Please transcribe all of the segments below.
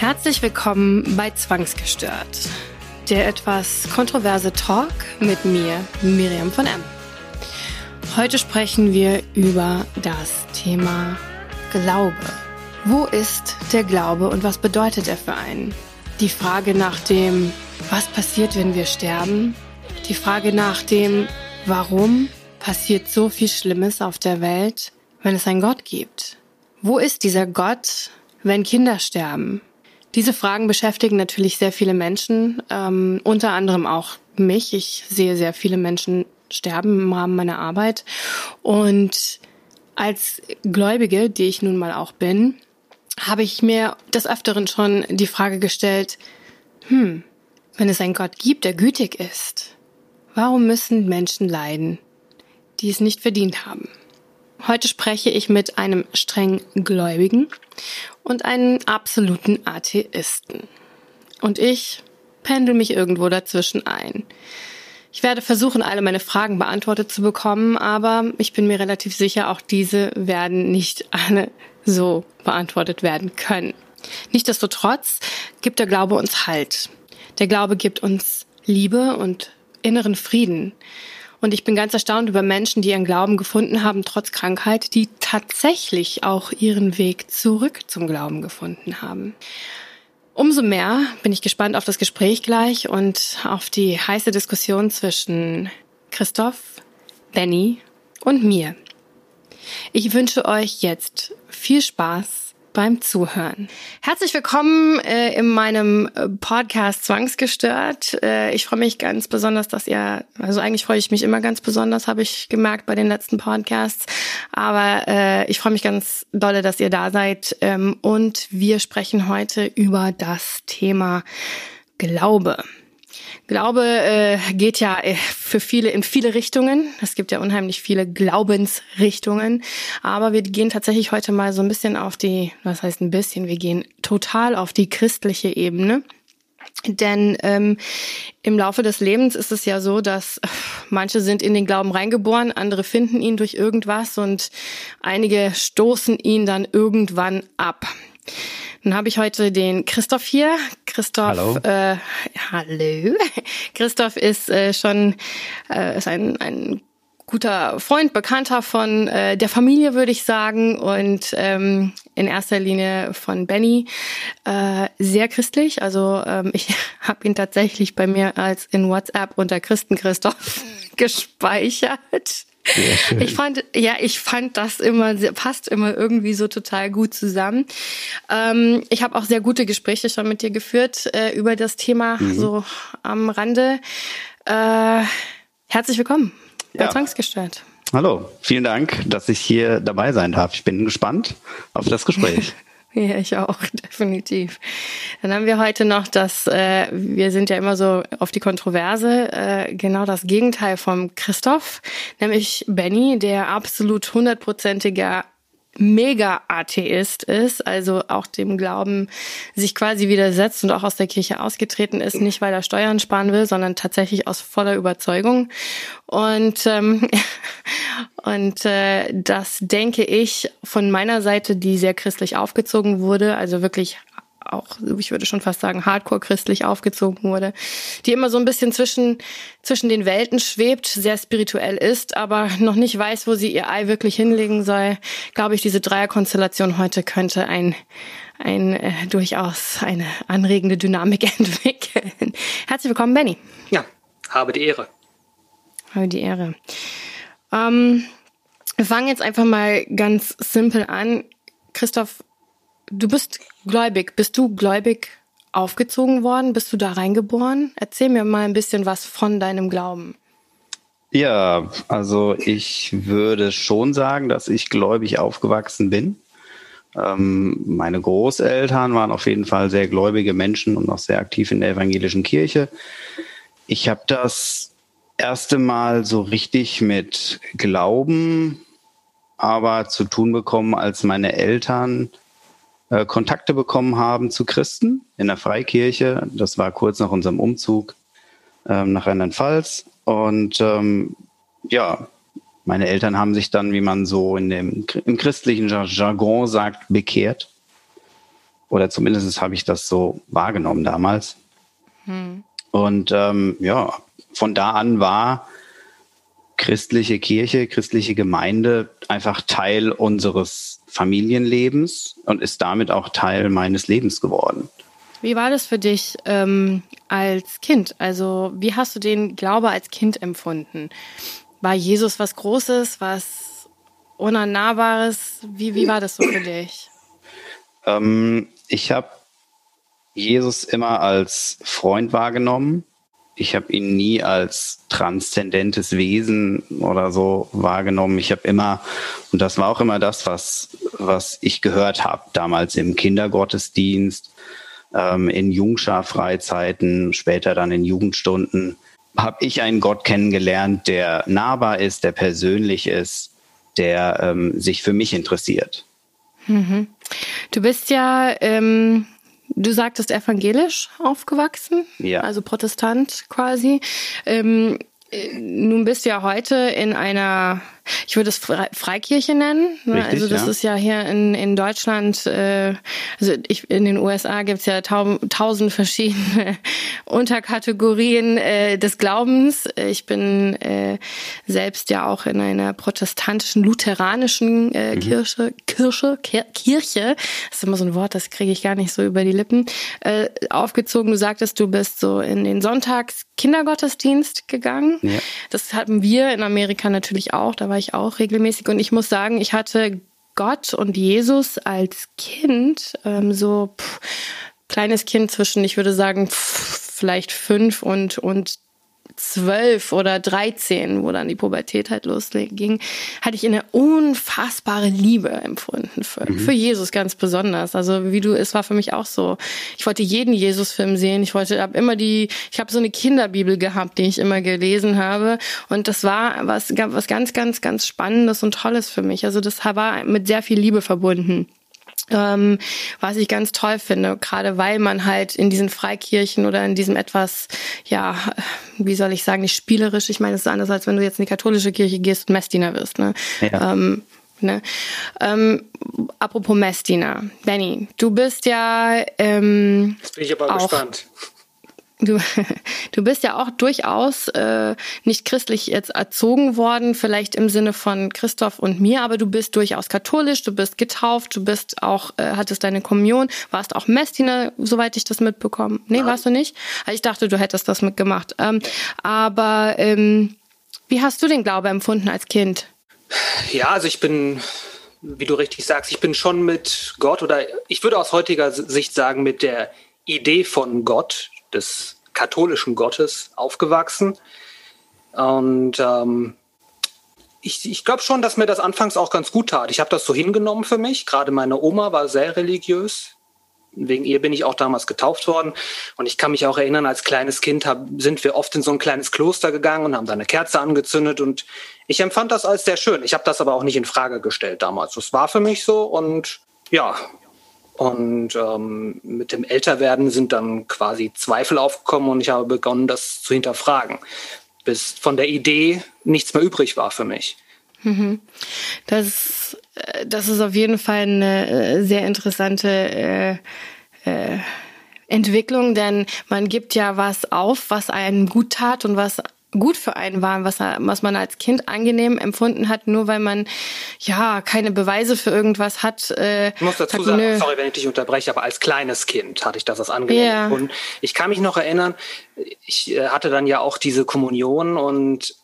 Herzlich willkommen bei Zwangsgestört, der etwas kontroverse Talk mit mir, Miriam von M. Heute sprechen wir über das Thema Glaube. Wo ist der Glaube und was bedeutet er für einen? Die Frage nach dem, was passiert, wenn wir sterben? Die Frage nach dem, warum passiert so viel Schlimmes auf der Welt, wenn es einen Gott gibt? Wo ist dieser Gott, wenn Kinder sterben? Diese Fragen beschäftigen natürlich sehr viele Menschen, ähm, unter anderem auch mich. Ich sehe sehr viele Menschen sterben im Rahmen meiner Arbeit. Und als Gläubige, die ich nun mal auch bin, habe ich mir des Öfteren schon die Frage gestellt, hm, wenn es einen Gott gibt, der gütig ist, warum müssen Menschen leiden, die es nicht verdient haben? Heute spreche ich mit einem streng Gläubigen und einem absoluten Atheisten. Und ich pendel mich irgendwo dazwischen ein. Ich werde versuchen, alle meine Fragen beantwortet zu bekommen, aber ich bin mir relativ sicher, auch diese werden nicht alle so beantwortet werden können. Nichtsdestotrotz gibt der Glaube uns Halt. Der Glaube gibt uns Liebe und inneren Frieden. Und ich bin ganz erstaunt über Menschen, die ihren Glauben gefunden haben, trotz Krankheit, die tatsächlich auch ihren Weg zurück zum Glauben gefunden haben. Umso mehr bin ich gespannt auf das Gespräch gleich und auf die heiße Diskussion zwischen Christoph, Benny und mir. Ich wünsche euch jetzt viel Spaß beim Zuhören. Herzlich willkommen äh, in meinem äh, Podcast Zwangsgestört. Äh, ich freue mich ganz besonders, dass ihr, also eigentlich freue ich mich immer ganz besonders, habe ich gemerkt bei den letzten Podcasts. Aber äh, ich freue mich ganz dolle, dass ihr da seid. Ähm, und wir sprechen heute über das Thema Glaube. Glaube äh, geht ja äh, für viele in viele Richtungen. Es gibt ja unheimlich viele Glaubensrichtungen. Aber wir gehen tatsächlich heute mal so ein bisschen auf die, was heißt ein bisschen, wir gehen total auf die christliche Ebene. Denn ähm, im Laufe des Lebens ist es ja so, dass äh, manche sind in den Glauben reingeboren, andere finden ihn durch irgendwas und einige stoßen ihn dann irgendwann ab. Dann habe ich heute den Christoph hier. Christoph, hallo. Äh, hallo. Christoph ist äh, schon äh, ist ein, ein guter Freund, Bekannter von äh, der Familie, würde ich sagen, und ähm, in erster Linie von Benny. Äh, sehr christlich. Also ähm, ich habe ihn tatsächlich bei mir als in WhatsApp unter Christen Christoph gespeichert. Ich fand, ja, ich fand das immer, passt immer irgendwie so total gut zusammen. Ähm, ich habe auch sehr gute Gespräche schon mit dir geführt äh, über das Thema mhm. so am Rande. Äh, herzlich willkommen bei ja. Zwangsgestört. Hallo, vielen Dank, dass ich hier dabei sein darf. Ich bin gespannt auf das Gespräch. Ja, ich auch, definitiv. Dann haben wir heute noch das, äh, wir sind ja immer so auf die Kontroverse, äh, genau das Gegenteil vom Christoph, nämlich Benny, der absolut hundertprozentiger Mega-Atheist ist, also auch dem Glauben sich quasi widersetzt und auch aus der Kirche ausgetreten ist, nicht weil er Steuern sparen will, sondern tatsächlich aus voller Überzeugung. Und, ähm, und äh, das denke ich von meiner Seite, die sehr christlich aufgezogen wurde, also wirklich auch, ich würde schon fast sagen, hardcore christlich aufgezogen wurde, die immer so ein bisschen zwischen, zwischen den Welten schwebt, sehr spirituell ist, aber noch nicht weiß, wo sie ihr Ei wirklich hinlegen soll, glaube ich, diese Dreierkonstellation heute könnte ein, ein äh, durchaus eine anregende Dynamik entwickeln. Herzlich willkommen, Benny. Ja, habe die Ehre. Habe die Ehre. Ähm, wir fangen jetzt einfach mal ganz simpel an. Christoph, Du bist gläubig. Bist du gläubig aufgezogen worden? Bist du da reingeboren? Erzähl mir mal ein bisschen was von deinem Glauben. Ja, also ich würde schon sagen, dass ich gläubig aufgewachsen bin. Ähm, meine Großeltern waren auf jeden Fall sehr gläubige Menschen und auch sehr aktiv in der evangelischen Kirche. Ich habe das erste Mal so richtig mit Glauben aber zu tun bekommen, als meine Eltern äh, Kontakte bekommen haben zu Christen in der Freikirche. Das war kurz nach unserem Umzug ähm, nach Rheinland-Pfalz. Und ähm, ja, meine Eltern haben sich dann, wie man so in dem, im christlichen Jargon sagt, bekehrt. Oder zumindest habe ich das so wahrgenommen damals. Hm. Und ähm, ja, von da an war christliche Kirche, christliche Gemeinde einfach Teil unseres Familienlebens und ist damit auch Teil meines Lebens geworden. Wie war das für dich ähm, als Kind? Also wie hast du den Glaube als Kind empfunden? War Jesus was Großes, was Unnahbares? Wie, wie war das so für dich? Ähm, ich habe Jesus immer als Freund wahrgenommen ich habe ihn nie als transzendentes Wesen oder so wahrgenommen. Ich habe immer, und das war auch immer das, was, was ich gehört habe, damals im Kindergottesdienst, ähm, in Jungschar-Freizeiten, später dann in Jugendstunden, habe ich einen Gott kennengelernt, der nahbar ist, der persönlich ist, der ähm, sich für mich interessiert. Mhm. Du bist ja ähm, Du sagtest evangelisch aufgewachsen, ja. also Protestant quasi. Ähm, äh, nun bist du ja heute in einer ich würde es Freikirche nennen. Ne? Richtig, also das ja. ist ja hier in, in Deutschland, äh, also ich, in den USA gibt's ja tausend verschiedene Unterkategorien äh, des Glaubens. Ich bin äh, selbst ja auch in einer protestantischen, lutheranischen äh, mhm. Kirche, Kirche, Kirche, das ist immer so ein Wort, das kriege ich gar nicht so über die Lippen, äh, aufgezogen. Du sagtest, du bist so in den Sonntags Kindergottesdienst gegangen. Ja. Das hatten wir in Amerika natürlich auch. Da war ich auch regelmäßig. Und ich muss sagen, ich hatte Gott und Jesus als Kind, ähm, so pff, kleines Kind zwischen, ich würde sagen, pff, vielleicht fünf und, und zwölf oder dreizehn, wo dann die Pubertät halt losging, hatte ich eine unfassbare Liebe empfunden für, mhm. für Jesus ganz besonders. Also wie du, es war für mich auch so. Ich wollte jeden Jesus-Film sehen. Ich wollte, habe immer die, ich habe so eine Kinderbibel gehabt, die ich immer gelesen habe. Und das war was, was ganz, ganz, ganz Spannendes und Tolles für mich. Also das war mit sehr viel Liebe verbunden. Ähm, was ich ganz toll finde, gerade weil man halt in diesen Freikirchen oder in diesem etwas, ja, wie soll ich sagen, nicht spielerisch, ich meine, es ist anders, als wenn du jetzt in die katholische Kirche gehst und Messdiener wirst. Ne? Ja. Ähm, ne? Ähm, apropos Messdiener, Benny, du bist ja ähm, Jetzt bin ich aber auch, gespannt. Du, du bist ja auch durchaus äh, nicht christlich jetzt erzogen worden, vielleicht im Sinne von Christoph und mir, aber du bist durchaus katholisch, du bist getauft, du bist auch, äh, hattest deine Kommunion, warst auch Messdiener, soweit ich das mitbekommen. Nee, warst du nicht? Also ich dachte, du hättest das mitgemacht. Ähm, aber ähm, wie hast du den Glaube empfunden als Kind? Ja, also ich bin, wie du richtig sagst, ich bin schon mit Gott oder ich würde aus heutiger Sicht sagen, mit der Idee von Gott des katholischen Gottes aufgewachsen. Und ähm, ich, ich glaube schon, dass mir das anfangs auch ganz gut tat. Ich habe das so hingenommen für mich. Gerade meine Oma war sehr religiös. Wegen ihr bin ich auch damals getauft worden. Und ich kann mich auch erinnern, als kleines Kind hab, sind wir oft in so ein kleines Kloster gegangen und haben da eine Kerze angezündet. Und ich empfand das als sehr schön. Ich habe das aber auch nicht in Frage gestellt damals. Das war für mich so. Und ja, und ähm, mit dem Älterwerden sind dann quasi Zweifel aufgekommen und ich habe begonnen, das zu hinterfragen, bis von der Idee nichts mehr übrig war für mich. Mhm. Das, äh, das ist auf jeden Fall eine äh, sehr interessante äh, äh, Entwicklung, denn man gibt ja was auf, was einem gut tat und was gut für einen war, was, was man als Kind angenehm empfunden hat, nur weil man ja keine Beweise für irgendwas hat. Äh, ich muss dazu sagt, sagen, nö. sorry, wenn ich dich unterbreche, aber als kleines Kind hatte ich das als angenehm yeah. empfunden. Ich kann mich noch erinnern, ich äh, hatte dann ja auch diese Kommunion und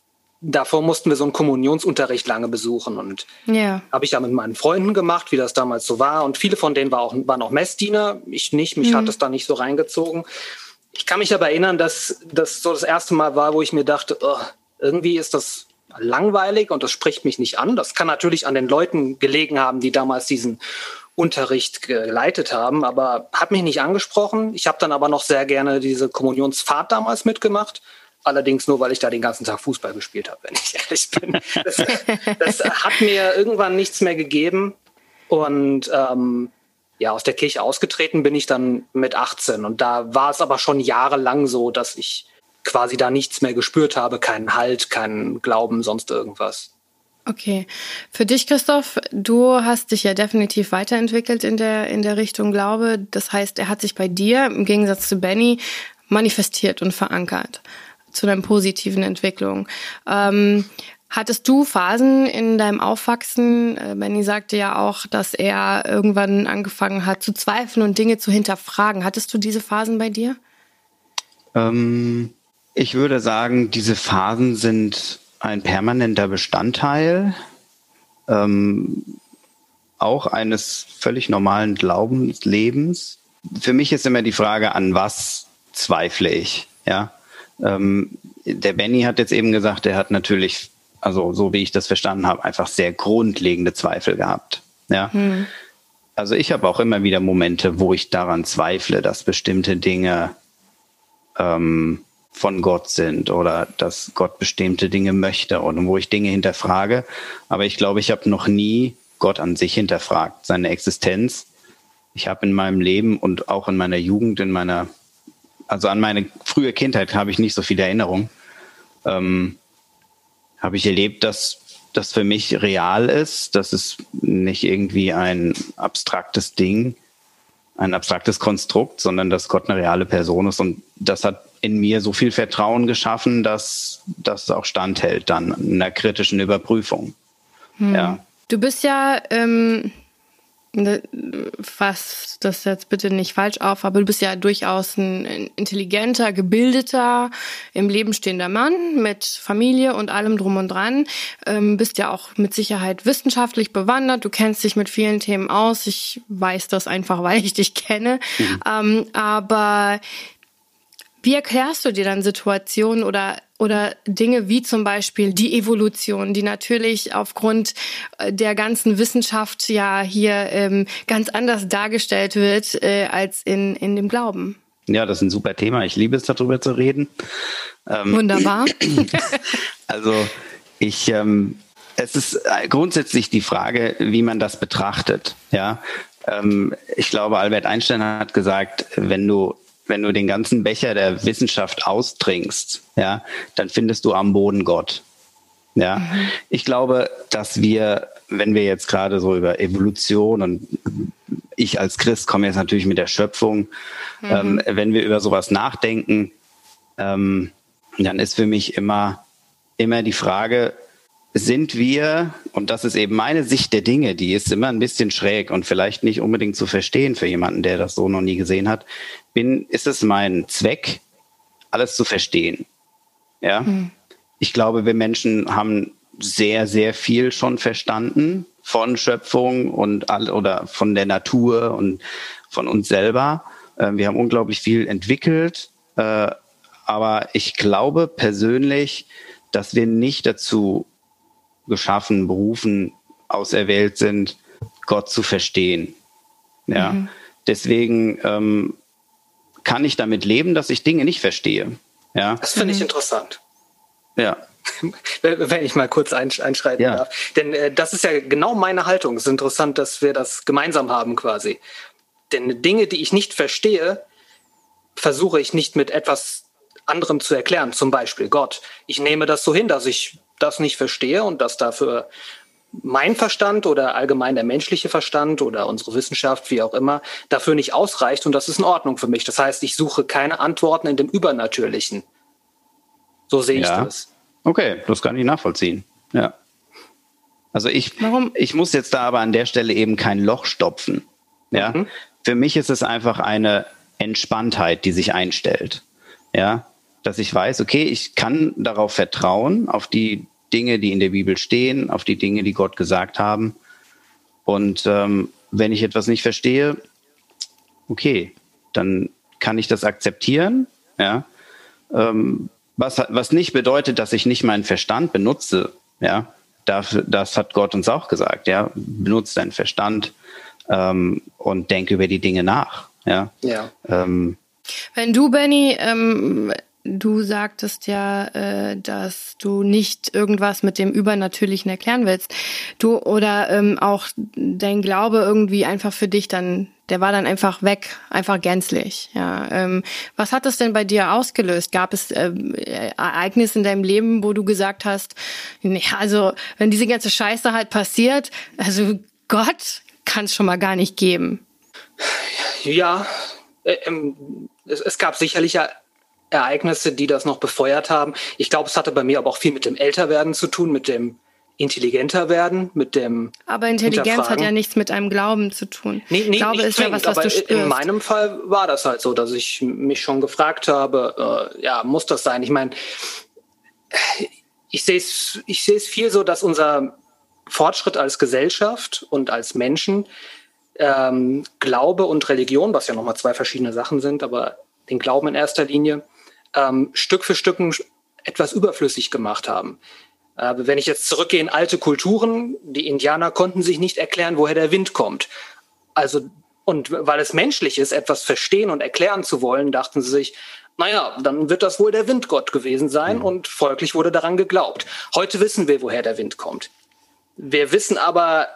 davor mussten wir so einen Kommunionsunterricht lange besuchen und ja. habe ich ja mit meinen Freunden gemacht, wie das damals so war und viele von denen war auch, waren auch Messdiener, ich nicht, mich mhm. hat es da nicht so reingezogen. Ich kann mich aber erinnern, dass das so das erste Mal war, wo ich mir dachte, oh, irgendwie ist das langweilig und das spricht mich nicht an. Das kann natürlich an den Leuten gelegen haben, die damals diesen Unterricht geleitet haben, aber hat mich nicht angesprochen. Ich habe dann aber noch sehr gerne diese Kommunionsfahrt damals mitgemacht. Allerdings nur, weil ich da den ganzen Tag Fußball gespielt habe, wenn ich ehrlich bin. Das, das hat mir irgendwann nichts mehr gegeben. Und ähm, ja, aus der Kirche ausgetreten bin ich dann mit 18. Und da war es aber schon jahrelang so, dass ich quasi da nichts mehr gespürt habe, keinen Halt, keinen Glauben, sonst irgendwas. Okay. Für dich, Christoph, du hast dich ja definitiv weiterentwickelt in der, in der Richtung Glaube. Das heißt, er hat sich bei dir im Gegensatz zu Benny manifestiert und verankert zu deiner positiven Entwicklung. Ähm, hattest du Phasen in deinem Aufwachsen? Äh, Benny sagte ja auch, dass er irgendwann angefangen hat zu zweifeln und Dinge zu hinterfragen. Hattest du diese Phasen bei dir? Ähm, ich würde sagen, diese Phasen sind ein permanenter Bestandteil ähm, auch eines völlig normalen Glaubenslebens. Für mich ist immer die Frage, an was zweifle ich? Ja, ähm, der Benny hat jetzt eben gesagt, er hat natürlich, also so wie ich das verstanden habe, einfach sehr grundlegende Zweifel gehabt. Ja. Hm. Also ich habe auch immer wieder Momente, wo ich daran zweifle, dass bestimmte Dinge ähm, von Gott sind oder dass Gott bestimmte Dinge möchte und wo ich Dinge hinterfrage. Aber ich glaube, ich habe noch nie Gott an sich hinterfragt, seine Existenz. Ich habe in meinem Leben und auch in meiner Jugend, in meiner, also an meine frühe Kindheit habe ich nicht so viel Erinnerung. Ähm, habe ich erlebt, dass das für mich real ist, dass es nicht irgendwie ein abstraktes Ding, ein abstraktes Konstrukt, sondern dass Gott eine reale Person ist. Und das hat in mir so viel Vertrauen geschaffen, dass das auch standhält dann in einer kritischen Überprüfung. Hm. Ja. Du bist ja, ähm, fass das jetzt bitte nicht falsch auf, aber du bist ja durchaus ein intelligenter, gebildeter, im Leben stehender Mann mit Familie und allem drum und dran. Ähm, bist ja auch mit Sicherheit wissenschaftlich bewandert. Du kennst dich mit vielen Themen aus. Ich weiß das einfach, weil ich dich kenne. Mhm. Ähm, aber wie erklärst du dir dann Situationen oder oder Dinge wie zum Beispiel die Evolution, die natürlich aufgrund äh, der ganzen Wissenschaft ja hier ähm, ganz anders dargestellt wird äh, als in, in dem Glauben. Ja, das ist ein super Thema. Ich liebe es, darüber zu reden. Ähm, Wunderbar. also ich, ähm, es ist grundsätzlich die Frage, wie man das betrachtet. Ja, ähm, ich glaube, Albert Einstein hat gesagt, wenn du wenn du den ganzen Becher der Wissenschaft austrinkst, ja, dann findest du am Boden Gott. Ja, mhm. ich glaube, dass wir, wenn wir jetzt gerade so über Evolution und ich als Christ komme jetzt natürlich mit der Schöpfung, mhm. ähm, wenn wir über sowas nachdenken, ähm, dann ist für mich immer, immer die Frage, sind wir, und das ist eben meine Sicht der Dinge, die ist immer ein bisschen schräg und vielleicht nicht unbedingt zu verstehen für jemanden, der das so noch nie gesehen hat, bin, ist es mein Zweck, alles zu verstehen. Ja. Mhm. Ich glaube, wir Menschen haben sehr, sehr viel schon verstanden von Schöpfung und all, oder von der Natur und von uns selber. Äh, wir haben unglaublich viel entwickelt. Äh, aber ich glaube persönlich, dass wir nicht dazu geschaffen, berufen, auserwählt sind, Gott zu verstehen. Ja. Mhm. Deswegen ähm, kann ich damit leben, dass ich Dinge nicht verstehe. Ja. Das finde ich mhm. interessant. Ja. Wenn ich mal kurz einschreiten ja. darf. Denn äh, das ist ja genau meine Haltung. Es ist interessant, dass wir das gemeinsam haben quasi. Denn Dinge, die ich nicht verstehe, versuche ich nicht mit etwas anderem zu erklären. Zum Beispiel Gott. Ich nehme das so hin, dass ich das nicht verstehe und dass dafür mein Verstand oder allgemein der menschliche Verstand oder unsere Wissenschaft, wie auch immer, dafür nicht ausreicht und das ist in Ordnung für mich. Das heißt, ich suche keine Antworten in dem Übernatürlichen. So sehe ja. ich das. Okay, das kann ich nachvollziehen. Ja. Also ich, Warum? ich muss jetzt da aber an der Stelle eben kein Loch stopfen. Ja. Mhm. Für mich ist es einfach eine Entspanntheit, die sich einstellt. Ja. Dass ich weiß, okay, ich kann darauf vertrauen, auf die Dinge, die in der Bibel stehen, auf die Dinge, die Gott gesagt haben. Und ähm, wenn ich etwas nicht verstehe, okay, dann kann ich das akzeptieren. Ja, ähm, was, was nicht bedeutet, dass ich nicht meinen Verstand benutze. Ja, dafür, das hat Gott uns auch gesagt. Ja, benutze deinen Verstand ähm, und denke über die Dinge nach. Ja. ja. Ähm, wenn du, Benny, ähm, Du sagtest ja, äh, dass du nicht irgendwas mit dem Übernatürlichen erklären willst. Du oder ähm, auch dein Glaube irgendwie einfach für dich dann Der war dann einfach weg, einfach gänzlich. Ja, ähm, was hat das denn bei dir ausgelöst? Gab es äh, Ereignisse in deinem Leben, wo du gesagt hast, nee, also wenn diese ganze Scheiße halt passiert, also Gott kann es schon mal gar nicht geben. Ja, äh, ähm, es, es gab sicherlich Ereignisse, die das noch befeuert haben. Ich glaube, es hatte bei mir aber auch viel mit dem Älterwerden zu tun, mit dem intelligenter werden, mit dem. Aber Intelligenz hat ja nichts mit einem Glauben zu tun. Nee, nee, Glaube ist ja was, was du spürst. In meinem Fall war das halt so, dass ich mich schon gefragt habe, äh, ja, muss das sein? Ich meine, ich sehe es ich sehe es viel so, dass unser Fortschritt als Gesellschaft und als Menschen ähm, Glaube und Religion, was ja nochmal zwei verschiedene Sachen sind, aber den Glauben in erster Linie, ähm, Stück für Stück etwas überflüssig gemacht haben. Äh, wenn ich jetzt zurückgehe in alte Kulturen, die Indianer konnten sich nicht erklären, woher der Wind kommt. Also, und weil es menschlich ist, etwas verstehen und erklären zu wollen, dachten sie sich, naja, dann wird das wohl der Windgott gewesen sein mhm. und folglich wurde daran geglaubt. Heute wissen wir, woher der Wind kommt. Wir wissen aber,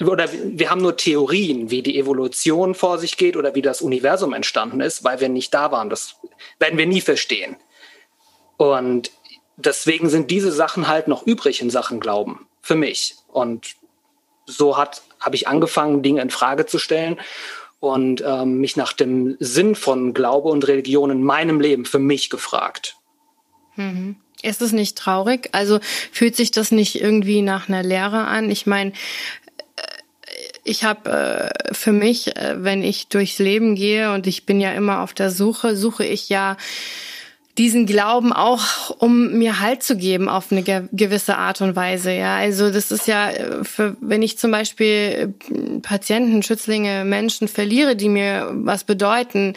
oder wir haben nur Theorien, wie die Evolution vor sich geht oder wie das Universum entstanden ist, weil wir nicht da waren. Das werden wir nie verstehen. Und deswegen sind diese Sachen halt noch übrig in Sachen Glauben für mich. Und so hat habe ich angefangen, Dinge in Frage zu stellen und ähm, mich nach dem Sinn von Glaube und Religion in meinem Leben für mich gefragt. Mhm. Ist es nicht traurig? Also fühlt sich das nicht irgendwie nach einer Lehre an? Ich meine, ich habe äh, für mich, äh, wenn ich durchs Leben gehe und ich bin ja immer auf der Suche, suche ich ja diesen Glauben auch, um mir Halt zu geben auf eine gewisse Art und Weise. Ja, also das ist ja, äh, für, wenn ich zum Beispiel äh, Patienten, Schützlinge, Menschen verliere, die mir was bedeuten,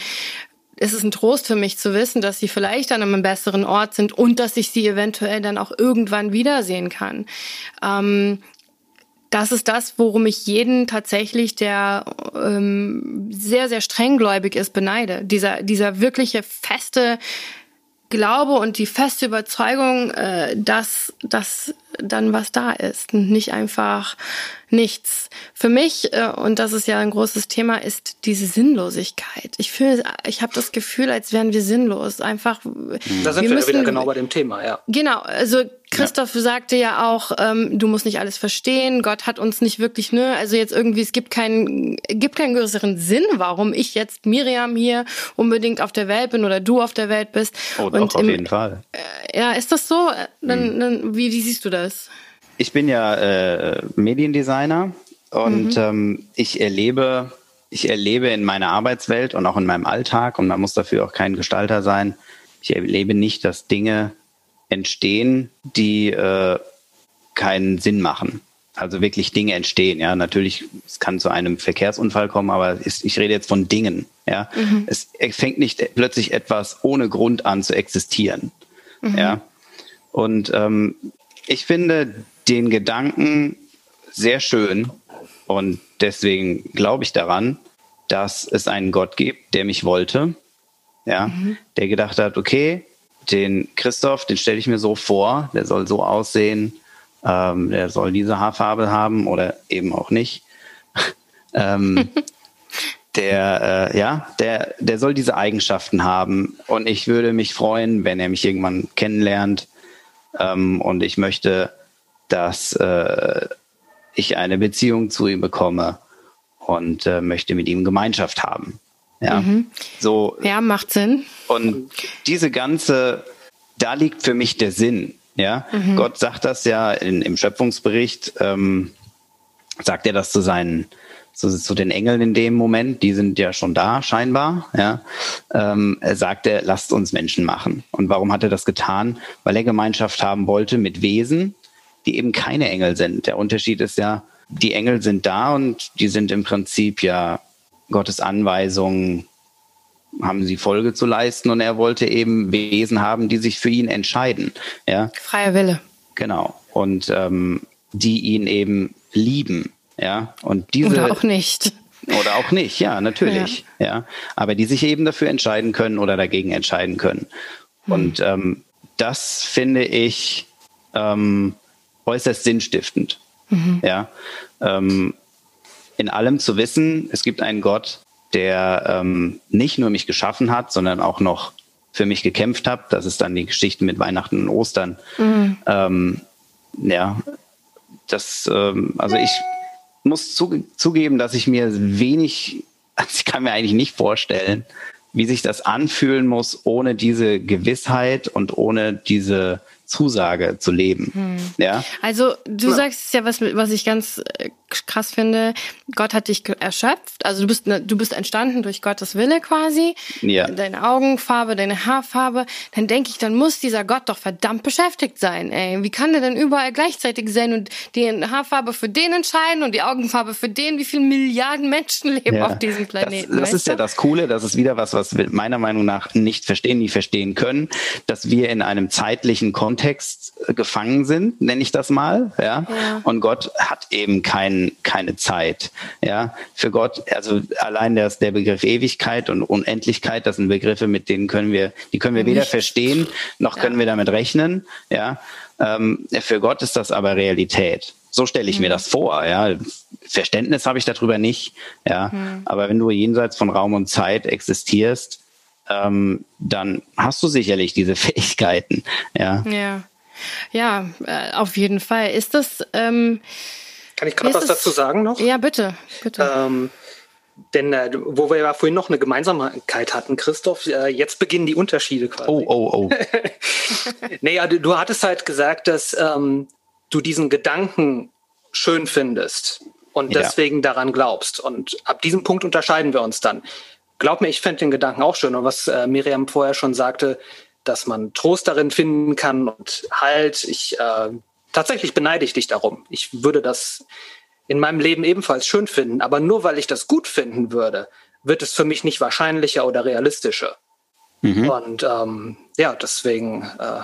ist es ein Trost für mich zu wissen, dass sie vielleicht an einem besseren Ort sind und dass ich sie eventuell dann auch irgendwann wiedersehen kann. Ähm, das ist das, worum ich jeden tatsächlich, der ähm, sehr, sehr strenggläubig ist, beneide. Dieser, dieser wirkliche feste Glaube und die feste Überzeugung, äh, dass, dass dann was da ist und nicht einfach nichts. Für mich, äh, und das ist ja ein großes Thema, ist diese Sinnlosigkeit. Ich fühle, ich habe das Gefühl, als wären wir sinnlos. Einfach. Da sind wir, müssen, wieder genau bei dem Thema, ja. Genau, also Christoph ja. sagte ja auch, ähm, du musst nicht alles verstehen, Gott hat uns nicht wirklich, ne, also jetzt irgendwie, es gibt keinen, gibt keinen größeren Sinn, warum ich jetzt Miriam hier unbedingt auf der Welt bin oder du auf der Welt bist. Oh, doch, Und auf im, jeden Fall. Äh, ja, ist das so? Dann, hm. dann wie, wie siehst du das? Ich bin ja äh, Mediendesigner und mhm. ähm, ich erlebe, ich erlebe in meiner Arbeitswelt und auch in meinem Alltag, und man muss dafür auch kein Gestalter sein, ich erlebe nicht, dass Dinge entstehen, die äh, keinen Sinn machen. Also wirklich Dinge entstehen, ja. Natürlich, es kann zu einem Verkehrsunfall kommen, aber ist, ich rede jetzt von Dingen, ja. Mhm. Es fängt nicht plötzlich etwas ohne Grund an zu existieren, mhm. ja. Und ähm, ich finde, den Gedanken sehr schön und deswegen glaube ich daran, dass es einen Gott gibt, der mich wollte, ja, mhm. der gedacht hat, okay, den Christoph, den stelle ich mir so vor, der soll so aussehen, ähm, der soll diese Haarfarbe haben oder eben auch nicht. ähm, der, äh, ja, der, der soll diese Eigenschaften haben und ich würde mich freuen, wenn er mich irgendwann kennenlernt ähm, und ich möchte dass äh, ich eine Beziehung zu ihm bekomme und äh, möchte mit ihm Gemeinschaft haben. Ja, mhm. so. Ja, macht Sinn. Und diese ganze, da liegt für mich der Sinn. Ja, mhm. Gott sagt das ja in, im Schöpfungsbericht, ähm, sagt er das zu seinen, zu, zu den Engeln in dem Moment, die sind ja schon da, scheinbar, ja. Ähm, er sagte, lasst uns Menschen machen. Und warum hat er das getan? Weil er Gemeinschaft haben wollte mit Wesen, die eben keine Engel sind. Der Unterschied ist ja, die Engel sind da und die sind im Prinzip ja Gottes Anweisungen, haben sie Folge zu leisten und er wollte eben Wesen haben, die sich für ihn entscheiden. Ja? Freier Wille. Genau. Und ähm, die ihn eben lieben. Ja. Und diese. Oder auch nicht. Oder auch nicht, ja, natürlich. Ja. ja. Aber die sich eben dafür entscheiden können oder dagegen entscheiden können. Hm. Und ähm, das finde ich ähm, äußerst sinnstiftend. Mhm. Ja. Ähm, in allem zu wissen, es gibt einen Gott, der ähm, nicht nur mich geschaffen hat, sondern auch noch für mich gekämpft hat. Das ist dann die Geschichte mit Weihnachten und Ostern. Mhm. Ähm, ja, das, ähm, also ich muss zu, zugeben, dass ich mir wenig, also ich kann mir eigentlich nicht vorstellen, wie sich das anfühlen muss, ohne diese Gewissheit und ohne diese Zusage zu leben. Hm. Ja. Also du ja. sagst ja was, was ich ganz äh, krass finde. Gott hat dich erschöpft. Also du bist ne, du bist entstanden durch Gottes Wille quasi. Ja. Deine Augenfarbe, deine Haarfarbe. Dann denke ich, dann muss dieser Gott doch verdammt beschäftigt sein. Ey, wie kann der denn überall gleichzeitig sein und die Haarfarbe für den entscheiden und die Augenfarbe für den? Wie viele Milliarden Menschen leben ja. auf diesem Planeten? Das, das ist ja das Coole. Das ist wieder was, was wir meiner Meinung nach nicht verstehen, nie verstehen können, dass wir in einem zeitlichen Kontext Kontext äh, gefangen sind, nenne ich das mal, ja? ja. Und Gott hat eben kein, keine Zeit, ja. Für Gott, also allein das, der Begriff Ewigkeit und Unendlichkeit, das sind Begriffe, mit denen können wir, die können wir weder verstehen, noch ja. können wir damit rechnen, ja. Ähm, für Gott ist das aber Realität. So stelle ich mhm. mir das vor, ja. Verständnis habe ich darüber nicht, ja. Mhm. Aber wenn du jenseits von Raum und Zeit existierst, ähm, dann hast du sicherlich diese Fähigkeiten. Ja, ja, ja äh, auf jeden Fall. Ist das. Ähm, Kann ich gerade was dazu sagen noch? Ja, bitte. bitte. Ähm, denn äh, wo wir ja vorhin noch eine Gemeinsamkeit hatten, Christoph, äh, jetzt beginnen die Unterschiede quasi. Oh, oh, oh. naja, du, du hattest halt gesagt, dass ähm, du diesen Gedanken schön findest und deswegen ja. daran glaubst. Und ab diesem Punkt unterscheiden wir uns dann glaub mir, ich fände den Gedanken auch schön. Und was äh, Miriam vorher schon sagte, dass man Trost darin finden kann und halt, ich äh, tatsächlich beneide ich dich darum. Ich würde das in meinem Leben ebenfalls schön finden, aber nur weil ich das gut finden würde, wird es für mich nicht wahrscheinlicher oder realistischer. Mhm. Und ähm, ja, deswegen äh,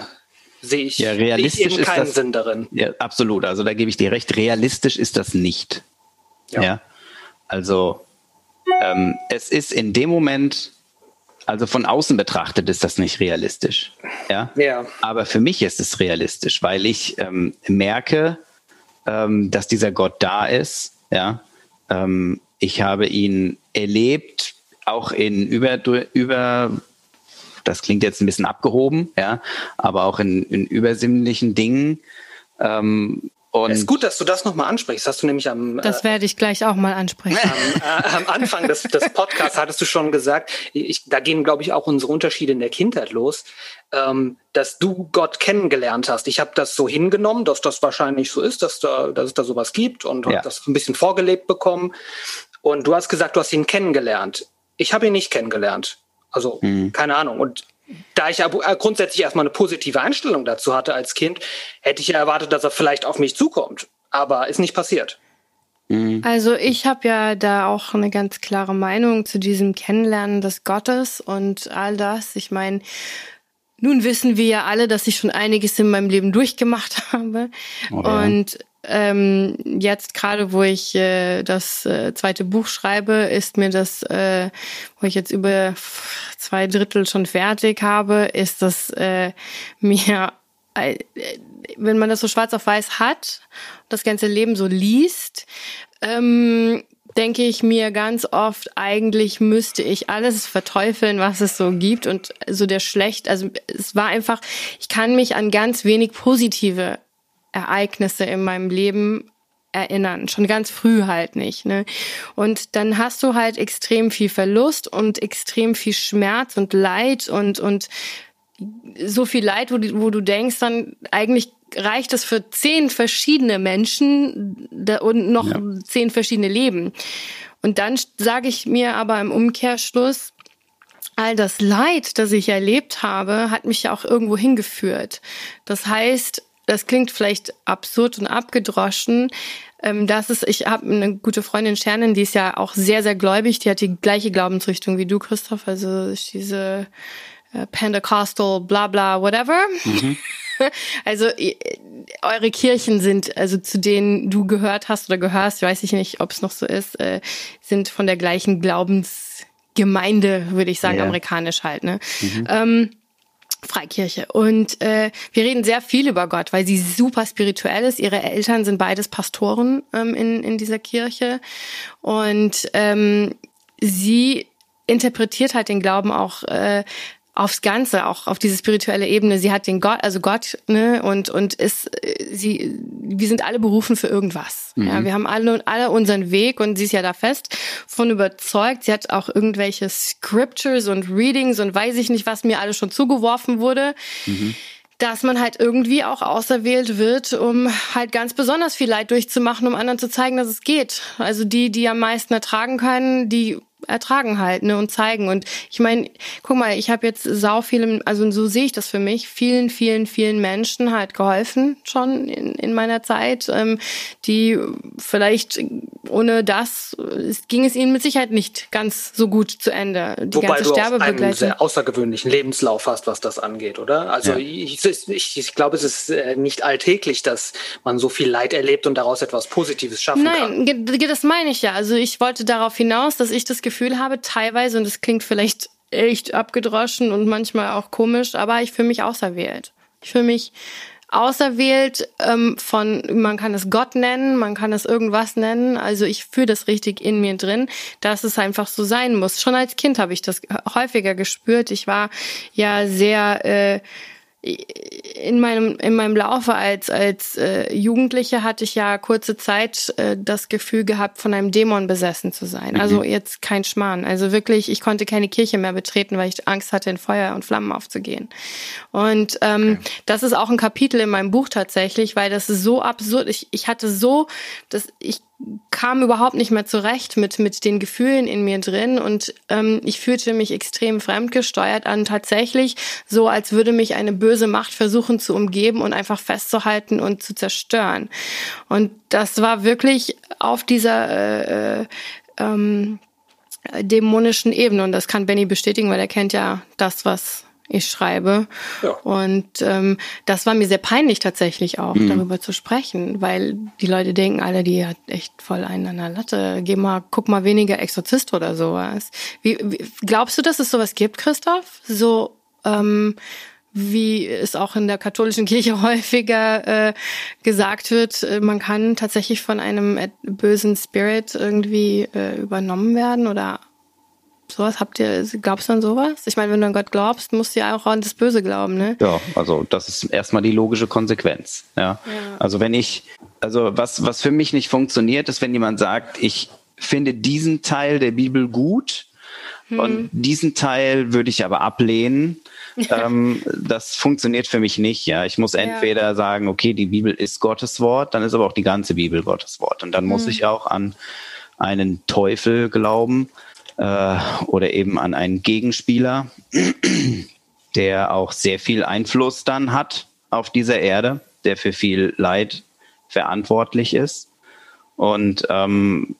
sehe ich, ja, realistisch ich eben keinen das, Sinn darin. Ja, absolut. Also da gebe ich dir recht. Realistisch ist das nicht. Ja. ja? Also ähm, es ist in dem Moment, also von außen betrachtet, ist das nicht realistisch. Ja. ja. Aber für mich ist es realistisch, weil ich ähm, merke, ähm, dass dieser Gott da ist. Ja. Ähm, ich habe ihn erlebt, auch in über, über das klingt jetzt ein bisschen abgehoben, ja, aber auch in, in übersinnlichen Dingen. Ähm, und es ist gut, dass du das nochmal ansprichst. Hast du nämlich am. Das werde ich gleich auch mal ansprechen. Am, äh, am Anfang des, des Podcasts hattest du schon gesagt, ich, da gehen, glaube ich, auch unsere Unterschiede in der Kindheit los, ähm, dass du Gott kennengelernt hast. Ich habe das so hingenommen, dass das wahrscheinlich so ist, dass, da, dass es da sowas gibt und ja. das ein bisschen vorgelebt bekommen. Und du hast gesagt, du hast ihn kennengelernt. Ich habe ihn nicht kennengelernt. Also, mhm. keine Ahnung. Und da ich aber grundsätzlich erstmal eine positive Einstellung dazu hatte als Kind, hätte ich ja erwartet, dass er vielleicht auf mich zukommt. Aber ist nicht passiert. Mhm. Also ich habe ja da auch eine ganz klare Meinung zu diesem Kennenlernen des Gottes und all das. Ich meine, nun wissen wir ja alle, dass ich schon einiges in meinem Leben durchgemacht habe. Oh, ja. Und ähm, jetzt gerade, wo ich äh, das äh, zweite Buch schreibe, ist mir das, äh, wo ich jetzt über zwei Drittel schon fertig habe, ist das äh, mir, äh, wenn man das so schwarz auf weiß hat, das ganze Leben so liest, ähm, denke ich mir ganz oft, eigentlich müsste ich alles verteufeln, was es so gibt und so der schlecht, also es war einfach, ich kann mich an ganz wenig positive Ereignisse in meinem Leben erinnern, schon ganz früh halt nicht. Ne? Und dann hast du halt extrem viel Verlust und extrem viel Schmerz und Leid und und so viel Leid, wo du, wo du denkst, dann eigentlich reicht es für zehn verschiedene Menschen und noch ja. zehn verschiedene Leben. Und dann sage ich mir aber im Umkehrschluss, all das Leid, das ich erlebt habe, hat mich ja auch irgendwo hingeführt. Das heißt, das klingt vielleicht absurd und abgedroschen. Ähm, das ist, ich habe eine gute Freundin Shannon, die ist ja auch sehr, sehr gläubig. Die hat die gleiche Glaubensrichtung wie du, Christoph. Also diese äh, Pentecostal, bla bla, whatever. Mhm. Also eure Kirchen sind, also zu denen du gehört hast oder gehörst, weiß ich nicht, ob es noch so ist, äh, sind von der gleichen Glaubensgemeinde, würde ich sagen, yeah. amerikanisch halt. Ne? Mhm. Ähm, Freikirche. Und äh, wir reden sehr viel über Gott, weil sie super spirituell ist. Ihre Eltern sind beides Pastoren ähm, in, in dieser Kirche. Und ähm, sie interpretiert halt den Glauben auch äh, aufs Ganze, auch auf diese spirituelle Ebene. Sie hat den Gott, also Gott, ne, und und ist sie, wir sind alle berufen für irgendwas. Mhm. Ja, wir haben alle alle unseren Weg und sie ist ja da fest von überzeugt. Sie hat auch irgendwelche Scriptures und Readings und weiß ich nicht, was mir alles schon zugeworfen wurde. Mhm dass man halt irgendwie auch auserwählt wird, um halt ganz besonders viel Leid durchzumachen, um anderen zu zeigen, dass es geht. Also die, die am meisten ertragen können, die ertragen halt ne und zeigen. Und ich meine guck mal ich habe jetzt sau vielen also so sehe ich das für mich vielen vielen vielen Menschen halt geholfen schon in, in meiner Zeit ähm, die vielleicht ohne das ging es ihnen mit Sicherheit nicht ganz so gut zu Ende die Wobei ganze du Sterbebegleitung. einen sehr außergewöhnlichen Lebenslauf hast was das angeht oder? Also ja. ich, ich, ich glaube es ist äh, nicht alltäglich dass man so viel Leid erlebt und daraus etwas Positives schaffen Nein, kann. Nein das meine ich ja. Also ich wollte darauf hinaus dass ich das Gefühl habe, teilweise, und es klingt vielleicht echt abgedroschen und manchmal auch komisch, aber ich fühle mich auserwählt. Ich fühle mich auserwählt ähm, von, man kann es Gott nennen, man kann es irgendwas nennen. Also ich fühle das richtig in mir drin, dass es einfach so sein muss. Schon als Kind habe ich das häufiger gespürt. Ich war ja sehr äh, in meinem in meinem Laufe als als äh, Jugendliche hatte ich ja kurze Zeit äh, das Gefühl gehabt von einem Dämon besessen zu sein. Mhm. Also jetzt kein Schmarrn. Also wirklich, ich konnte keine Kirche mehr betreten, weil ich Angst hatte, in Feuer und Flammen aufzugehen. Und ähm, okay. das ist auch ein Kapitel in meinem Buch tatsächlich, weil das ist so absurd. Ich ich hatte so, dass ich kam überhaupt nicht mehr zurecht mit, mit den Gefühlen in mir drin und ähm, ich fühlte mich extrem fremdgesteuert an, tatsächlich so, als würde mich eine böse Macht versuchen zu umgeben und einfach festzuhalten und zu zerstören. Und das war wirklich auf dieser äh, äh, ähm, dämonischen Ebene und das kann Benny bestätigen, weil er kennt ja das, was ich schreibe. Ja. Und ähm, das war mir sehr peinlich tatsächlich auch, mhm. darüber zu sprechen, weil die Leute denken alle, die hat echt voll einen an der Latte. Geh mal, guck mal weniger Exorzist oder sowas. Wie, wie glaubst du, dass es sowas gibt, Christoph? So ähm, wie es auch in der katholischen Kirche häufiger äh, gesagt wird, äh, man kann tatsächlich von einem bösen Spirit irgendwie äh, übernommen werden oder sowas habt ihr, glaubst du an sowas? Ich meine, wenn du an Gott glaubst, musst du ja auch an das Böse glauben, ne? Ja, also das ist erstmal die logische Konsequenz. Ja. ja. Also wenn ich, also was, was für mich nicht funktioniert, ist, wenn jemand sagt, ich finde diesen Teil der Bibel gut hm. und diesen Teil würde ich aber ablehnen. ähm, das funktioniert für mich nicht. Ja, ich muss entweder ja. sagen, okay, die Bibel ist Gottes Wort, dann ist aber auch die ganze Bibel Gottes Wort und dann hm. muss ich auch an einen Teufel glauben äh, oder eben an einen Gegenspieler, der auch sehr viel Einfluss dann hat auf dieser Erde, der für viel Leid verantwortlich ist. Und ähm,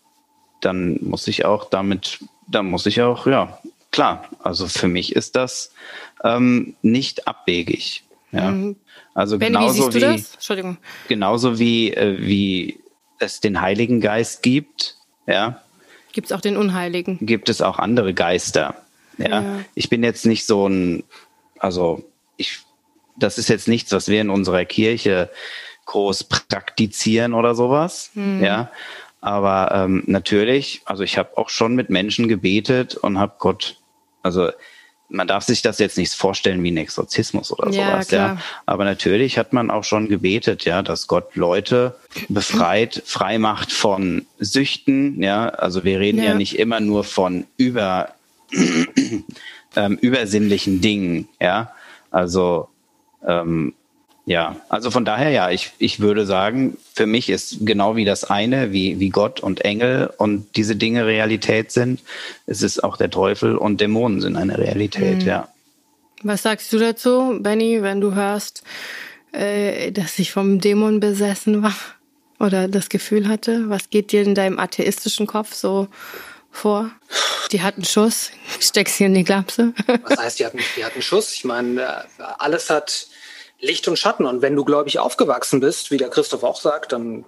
dann muss ich auch damit, dann muss ich auch, ja, klar, also für mich ist das ähm, nicht abwegig. Ja. Mhm. Also Benny, genauso wie, wie genauso wie, äh, wie es den Heiligen Geist gibt, ja, Gibt es auch den Unheiligen? Gibt es auch andere Geister. Ja. ja. Ich bin jetzt nicht so ein, also ich, das ist jetzt nichts, was wir in unserer Kirche groß praktizieren oder sowas. Mhm. Ja. Aber ähm, natürlich, also ich habe auch schon mit Menschen gebetet und habe Gott, also man darf sich das jetzt nicht vorstellen wie ein Exorzismus oder ja, sowas, klar. ja. Aber natürlich hat man auch schon gebetet, ja, dass Gott Leute befreit, frei macht von Süchten, ja. Also wir reden ja, ja nicht immer nur von über, ähm, übersinnlichen Dingen, ja. Also ähm, ja, also von daher ja, ich, ich würde sagen, für mich ist genau wie das eine, wie, wie Gott und Engel und diese Dinge Realität sind, es ist auch der Teufel und Dämonen sind eine Realität, mhm. ja. Was sagst du dazu, Benny, wenn du hörst, äh, dass ich vom Dämon besessen war oder das Gefühl hatte? Was geht dir in deinem atheistischen Kopf so vor? Die hatten Schuss, steckst hier in die Klapse. Was heißt, die hatten, die hatten Schuss? Ich meine, äh, alles hat Licht und Schatten. Und wenn du, gläubig aufgewachsen bist, wie der Christoph auch sagt, dann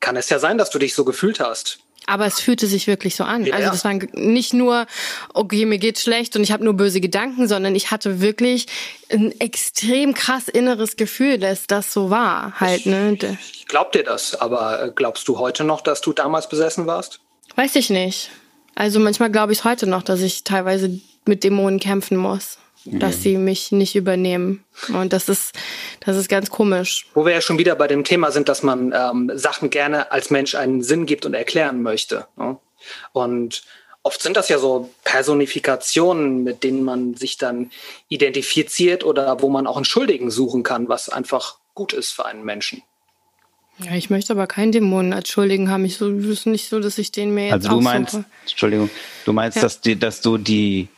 kann es ja sein, dass du dich so gefühlt hast. Aber es fühlte sich wirklich so an. Ja, also das war nicht nur, okay, mir geht's schlecht und ich habe nur böse Gedanken, sondern ich hatte wirklich ein extrem krass inneres Gefühl, dass das so war. Halt, ne? Ich glaub dir das, aber äh, glaubst du heute noch, dass du damals besessen warst? Weiß ich nicht. Also manchmal glaube ich heute noch, dass ich teilweise mit Dämonen kämpfen muss dass mhm. sie mich nicht übernehmen. Und das ist, das ist ganz komisch. Wo wir ja schon wieder bei dem Thema sind, dass man ähm, Sachen gerne als Mensch einen Sinn gibt und erklären möchte. Ne? Und oft sind das ja so Personifikationen, mit denen man sich dann identifiziert oder wo man auch einen Schuldigen suchen kann, was einfach gut ist für einen Menschen. Ja, ich möchte aber keinen Dämonen als Schuldigen haben. Ich so, ist nicht so, dass ich den mir jetzt Also du meinst, Entschuldigung, du meinst, ja. dass, die, dass du die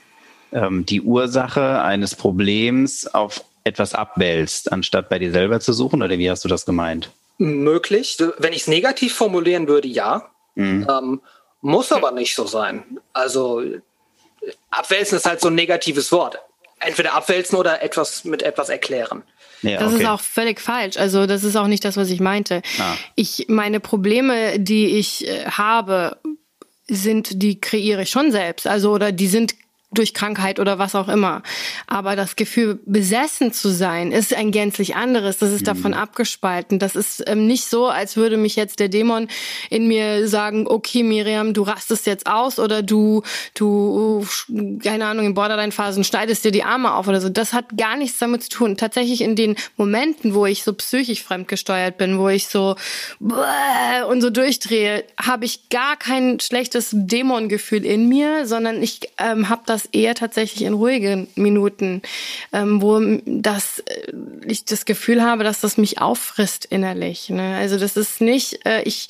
ähm, die Ursache eines Problems auf etwas abwälzt, anstatt bei dir selber zu suchen? Oder wie hast du das gemeint? Möglich. Wenn ich es negativ formulieren würde, ja. Mhm. Ähm, muss aber nicht so sein. Also abwälzen ist halt so ein negatives Wort. Entweder abwälzen oder etwas mit etwas erklären. Ja, das okay. ist auch völlig falsch. Also das ist auch nicht das, was ich meinte. Ah. Ich meine Probleme, die ich äh, habe, sind, die kreiere ich schon selbst. Also oder die sind durch Krankheit oder was auch immer. Aber das Gefühl, besessen zu sein, ist ein gänzlich anderes. Das ist mhm. davon abgespalten. Das ist ähm, nicht so, als würde mich jetzt der Dämon in mir sagen, okay, Miriam, du rastest jetzt aus oder du, du, keine Ahnung, in Borderline-Phasen schneidest dir die Arme auf oder so. Das hat gar nichts damit zu tun. Tatsächlich in den Momenten, wo ich so psychisch fremdgesteuert bin, wo ich so und so durchdrehe, habe ich gar kein schlechtes Dämongefühl in mir, sondern ich ähm, habe das eher tatsächlich in ruhigen Minuten, ähm, wo das äh, ich das Gefühl habe, dass das mich auffrisst innerlich. Ne? Also das ist nicht, äh, ich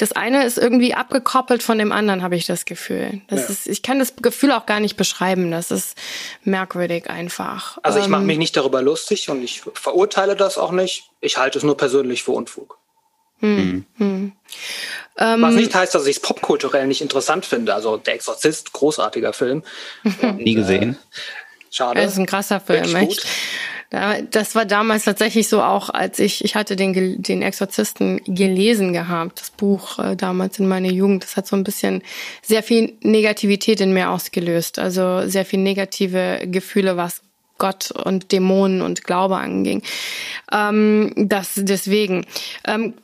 das eine ist irgendwie abgekoppelt von dem anderen, habe ich das Gefühl. Das ja. ist, ich kann das Gefühl auch gar nicht beschreiben. Das ist merkwürdig einfach. Also ich mache ähm, mich nicht darüber lustig und ich verurteile das auch nicht. Ich halte es nur persönlich für Unfug. Hm, hm. Ähm, Was nicht heißt, dass ich es popkulturell nicht interessant finde. Also Der Exorzist, großartiger Film. Nie gesehen. Äh, schade. Das ist ein krasser Film, echt. Das war damals tatsächlich so auch, als ich, ich hatte den, den Exorzisten gelesen gehabt, das Buch äh, damals in meiner Jugend. Das hat so ein bisschen sehr viel Negativität in mir ausgelöst. Also sehr viel negative Gefühle, was Gott und Dämonen und Glaube anging. Ähm, das deswegen. Ähm,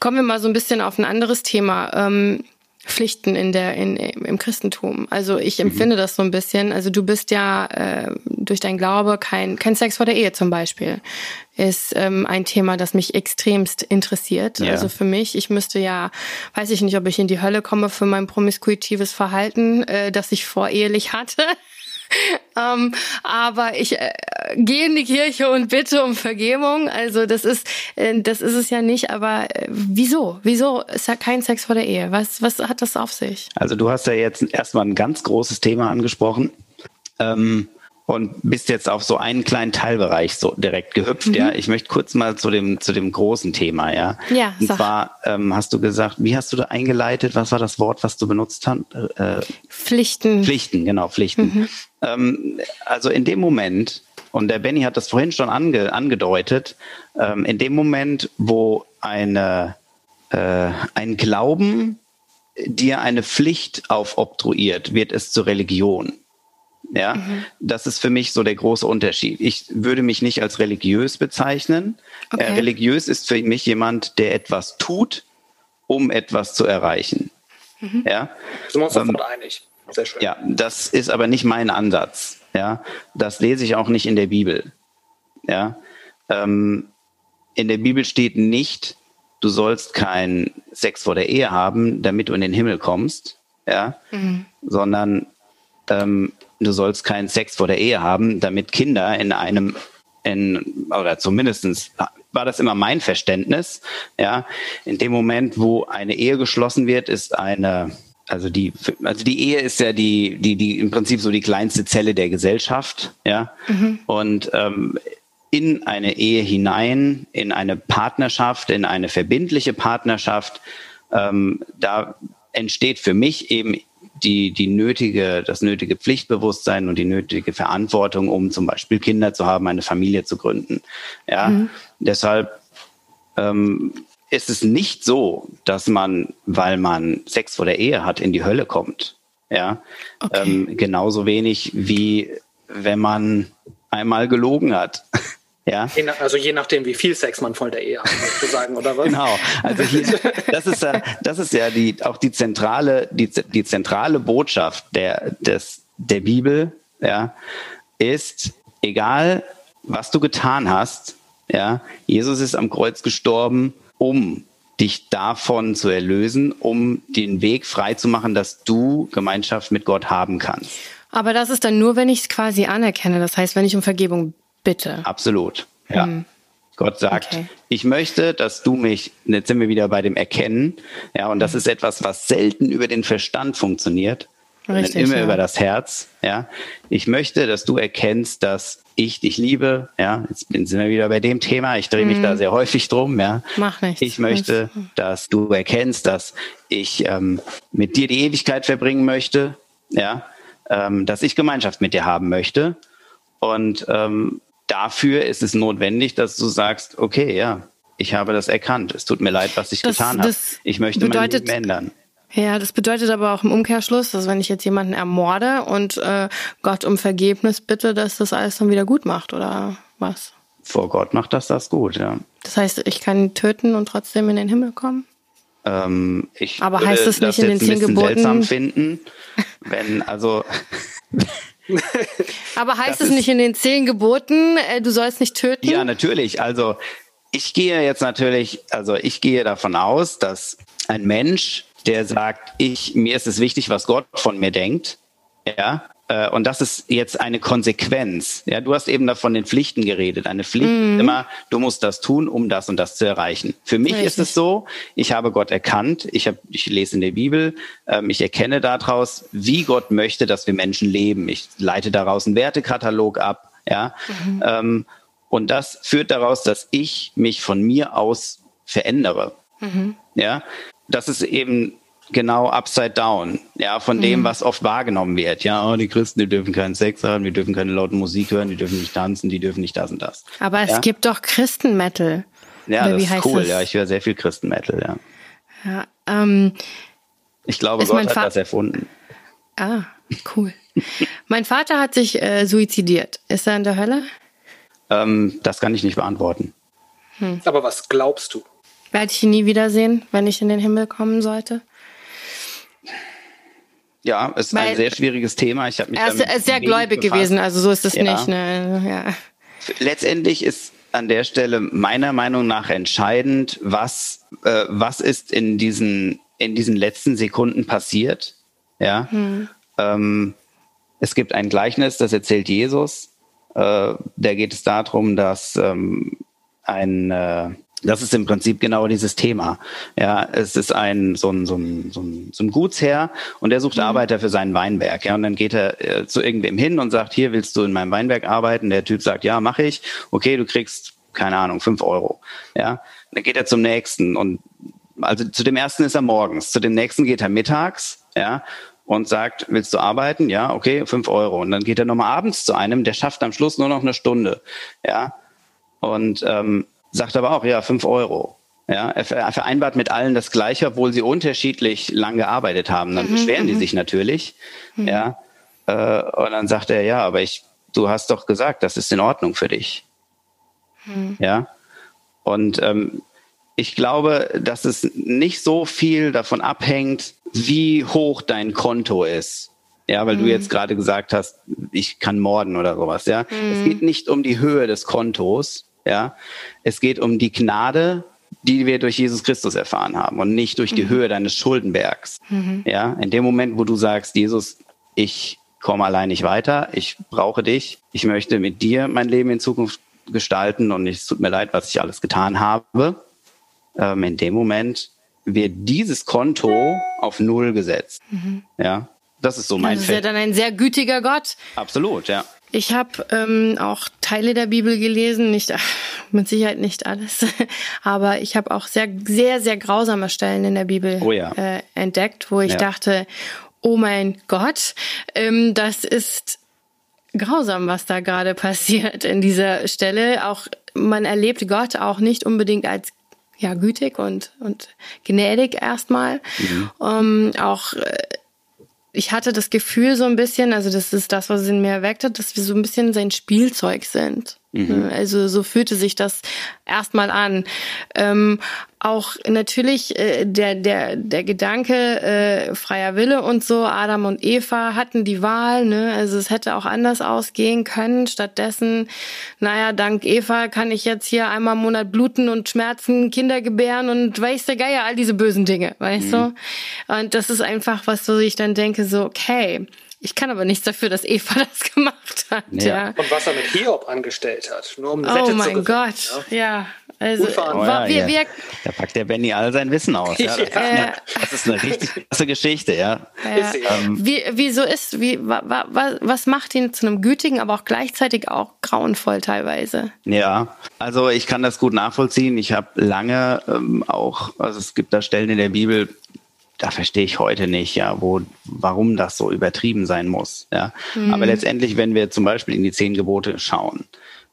Kommen wir mal so ein bisschen auf ein anderes Thema. Ähm, Pflichten in der in, im Christentum. Also ich mhm. empfinde mhm. das so ein bisschen. Also du bist ja äh, durch dein Glaube kein kein Sex vor der Ehe zum Beispiel ist ähm, ein Thema, das mich extremst interessiert. Ja. Also für mich, ich müsste ja, weiß ich nicht, ob ich in die Hölle komme für mein promiskuitives Verhalten, äh, das ich vorehelich hatte. ähm, aber ich äh, gehe in die Kirche und bitte um Vergebung. Also das ist, äh, das ist es ja nicht. Aber äh, wieso? Wieso ist ja kein Sex vor der Ehe? Was, was hat das auf sich? Also du hast ja jetzt erstmal ein ganz großes Thema angesprochen. Ähm, und bist jetzt auf so einen kleinen Teilbereich so direkt gehüpft. Mhm. Ja, ich möchte kurz mal zu dem zu dem großen Thema. Ja, ja. Und sag. zwar ähm, hast du gesagt, wie hast du da eingeleitet? Was war das Wort, was du benutzt hast? Äh, Pflichten. Pflichten, genau Pflichten. Mhm. Ähm, also in dem Moment und der Benny hat das vorhin schon ange, angedeutet, ähm, in dem Moment, wo eine äh, ein Glauben dir eine Pflicht aufobtruiert, wird es zur Religion. Ja, mhm. das ist für mich so der große Unterschied. Ich würde mich nicht als religiös bezeichnen. Äh, okay. Äh, religiös ist für mich jemand, der etwas tut, um etwas zu erreichen. Mhm. Ja, sind wir uns ähm, einig. Sehr schön. Ja, das ist aber nicht mein Ansatz. Ja, das lese ich auch nicht in der Bibel. Ja, ähm, in der Bibel steht nicht, du sollst keinen Sex vor der Ehe haben, damit du in den Himmel kommst. Ja, mhm. sondern ähm, du sollst keinen Sex vor der Ehe haben, damit Kinder in einem, in, oder zumindestens war das immer mein Verständnis, ja, in dem Moment, wo eine Ehe geschlossen wird, ist eine, also die, also die Ehe ist ja die, die, die im Prinzip so die kleinste Zelle der Gesellschaft, ja, mhm. und ähm, in eine Ehe hinein, in eine Partnerschaft, in eine verbindliche Partnerschaft, ähm, da entsteht für mich eben die, die nötige, das nötige Pflichtbewusstsein und die nötige Verantwortung, um zum Beispiel Kinder zu haben, eine Familie zu gründen. Ja, mhm. deshalb ähm, ist es nicht so, dass man, weil man Sex vor der Ehe hat, in die Hölle kommt. Ja, okay. ähm, genauso wenig wie wenn man einmal gelogen hat. Ja. Je nach, also je nachdem, wie viel Sex man vor der Ehe hat, sozusagen, oder was? Genau. Also hier, das ist ja, das ist ja die, auch die zentrale, die, die zentrale Botschaft der, des, der Bibel, ja, ist, egal was du getan hast, ja, Jesus ist am Kreuz gestorben, um dich davon zu erlösen, um den Weg frei zu machen, dass du Gemeinschaft mit Gott haben kannst. Aber das ist dann nur, wenn ich es quasi anerkenne. Das heißt, wenn ich um Vergebung bitte. Absolut. Ja. Hm. Gott sagt, okay. ich möchte, dass du mich, jetzt sind wir wieder bei dem Erkennen, ja, und das mhm. ist etwas, was selten über den Verstand funktioniert, Richtig, immer ja. über das Herz, ja. Ich möchte, dass du erkennst, dass ich dich liebe, ja. Jetzt sind wir wieder bei dem Thema, ich drehe mich mhm. da sehr häufig drum, ja. Mach nichts. Ich möchte, dass du erkennst, dass ich ähm, mit dir die Ewigkeit verbringen möchte, ja. Ähm, dass ich Gemeinschaft mit dir haben möchte und ähm, dafür ist es notwendig, dass du sagst, okay, ja, ich habe das erkannt. Es tut mir leid, was ich das, getan habe. Ich möchte bedeutet, mein Leben ändern. Ja, das bedeutet aber auch im Umkehrschluss, dass wenn ich jetzt jemanden ermorde und äh, Gott um Vergebnis bitte, dass das alles dann wieder gut macht, oder was? Vor Gott macht das das gut, ja. Das heißt, ich kann töten und trotzdem in den Himmel kommen? Ähm, ich aber heißt es nicht in den zehn Geboten? seltsam finden, wenn also Aber heißt es nicht in den zehn Geboten, äh, du sollst nicht töten? Ja, natürlich. Also ich gehe jetzt natürlich, also ich gehe davon aus, dass ein Mensch, der sagt, ich, mir ist es wichtig, was Gott von mir denkt, ja, und das ist jetzt eine Konsequenz. Ja, du hast eben davon den Pflichten geredet. Eine Pflicht mhm. immer, du musst das tun, um das und das zu erreichen. Für mich Richtig. ist es so, ich habe Gott erkannt, ich, habe, ich lese in der Bibel, ähm, ich erkenne daraus, wie Gott möchte, dass wir Menschen leben. Ich leite daraus einen Wertekatalog ab. Ja, mhm. ähm, und das führt daraus, dass ich mich von mir aus verändere. Mhm. Ja, das ist eben genau upside down, ja, von dem, mhm. was oft wahrgenommen wird. Ja, oh, die Christen, die dürfen keinen Sex haben, die dürfen keine lauten Musik hören, die dürfen nicht tanzen, die dürfen nicht das und das. Aber es ja? gibt doch Christenmetal. Ja, Oder das ist cool, das? ja, ich höre sehr viel Christenmetal, ja. Ja, ähm, ich glaube, Gott hat das erfunden. Ah, cool. mein Vater hat sich äh, suizidiert. Ist er in der Hölle? Ähm, das kann ich nicht beantworten. Hm. Aber was glaubst du? Werde ich ihn nie wiedersehen, wenn ich in den Himmel kommen sollte? Ja, es ist Weil ein sehr schwieriges Thema. Ich habe mich er ist, sehr gläubig befasst. gewesen, also so ist es ja. nicht. Ne? Ja. Letztendlich ist an der Stelle meiner Meinung nach entscheidend, was äh, was ist in diesen in diesen letzten Sekunden passiert. Ja, hm. ähm, es gibt ein Gleichnis, das erzählt Jesus. Äh, da geht es darum, dass ähm, ein äh, das ist im Prinzip genau dieses Thema. Ja, es ist ein so ein, so ein, so ein, so ein Gutsherr und der sucht mhm. Arbeiter für seinen Weinberg. Ja, und dann geht er äh, zu irgendwem hin und sagt, hier willst du in meinem Weinberg arbeiten? Der Typ sagt, ja, mache ich. Okay, du kriegst keine Ahnung fünf Euro. Ja, dann geht er zum nächsten und also zu dem ersten ist er morgens, zu dem nächsten geht er mittags. Ja, und sagt, willst du arbeiten? Ja, okay, fünf Euro. Und dann geht er nochmal abends zu einem, der schafft am Schluss nur noch eine Stunde. Ja. Und ähm, sagt aber auch, ja, fünf Euro. Ja, er vereinbart mit allen das Gleiche, obwohl sie unterschiedlich lang gearbeitet haben. Dann mhm, beschweren die mhm. sich natürlich. Mhm. Ja, äh, und dann sagt er, ja, aber ich, du hast doch gesagt, das ist in Ordnung für dich. Mhm. Ja, und ähm, ich glaube, dass es nicht so viel davon abhängt, wie hoch dein Konto ist. Ja, weil mhm. du jetzt gerade gesagt hast, ich kann morden oder sowas. Ja, mhm. es geht nicht um die Höhe des Kontos, ja, es geht um die Gnade, die wir durch Jesus Christus erfahren haben und nicht durch die mhm. Höhe deines Schuldenbergs. Mhm. Ja, in dem Moment, wo du sagst, Jesus, ich komme allein nicht weiter, ich brauche dich, ich möchte mit dir mein Leben in Zukunft gestalten und es tut mir leid, was ich alles getan habe. Ähm, in dem Moment wird dieses Konto auf Null gesetzt. Mhm. Ja, das ist so mein Das ist ja dann ein sehr gütiger Gott. Absolut, ja. Ich habe ähm, auch Teile der Bibel gelesen, nicht mit Sicherheit nicht alles, aber ich habe auch sehr, sehr, sehr grausame Stellen in der Bibel oh ja. äh, entdeckt, wo ich ja. dachte, oh mein Gott, ähm, das ist grausam, was da gerade passiert in dieser Stelle. Auch man erlebt Gott auch nicht unbedingt als ja gütig und, und gnädig erstmal. Mhm. Um, auch äh, ich hatte das Gefühl so ein bisschen, also das ist das, was es in mir erweckt hat, dass wir so ein bisschen sein Spielzeug sind. Mhm. Also so fühlte sich das erstmal an. Ähm, auch natürlich äh, der der der Gedanke äh, freier Wille und so. Adam und Eva hatten die Wahl, ne? Also es hätte auch anders ausgehen können. Stattdessen, naja, dank Eva kann ich jetzt hier einmal im Monat bluten und schmerzen, Kinder gebären und weiß der Geier all diese bösen Dinge, weißt mhm. du? Und das ist einfach was, wo ich dann denke so, okay ich kann aber nichts dafür, dass Eva das gemacht hat. Ja. ja. Und was er mit Hiob angestellt hat. Nur um eine oh Wette mein zu Gott, ja. ja. Also, oh, ja, wir, wir, da packt der Benny all sein Wissen aus. Ja. Das, ist eine, das ist eine richtig krasse Geschichte, ja. Ähm, wie, wieso ist, wie, wa, wa, was macht ihn zu einem gütigen, aber auch gleichzeitig auch grauenvoll teilweise? Ja, also ich kann das gut nachvollziehen. Ich habe lange ähm, auch, also es gibt da Stellen in der Bibel, da verstehe ich heute nicht, ja, wo, warum das so übertrieben sein muss. Ja. Mhm. Aber letztendlich, wenn wir zum Beispiel in die zehn Gebote schauen,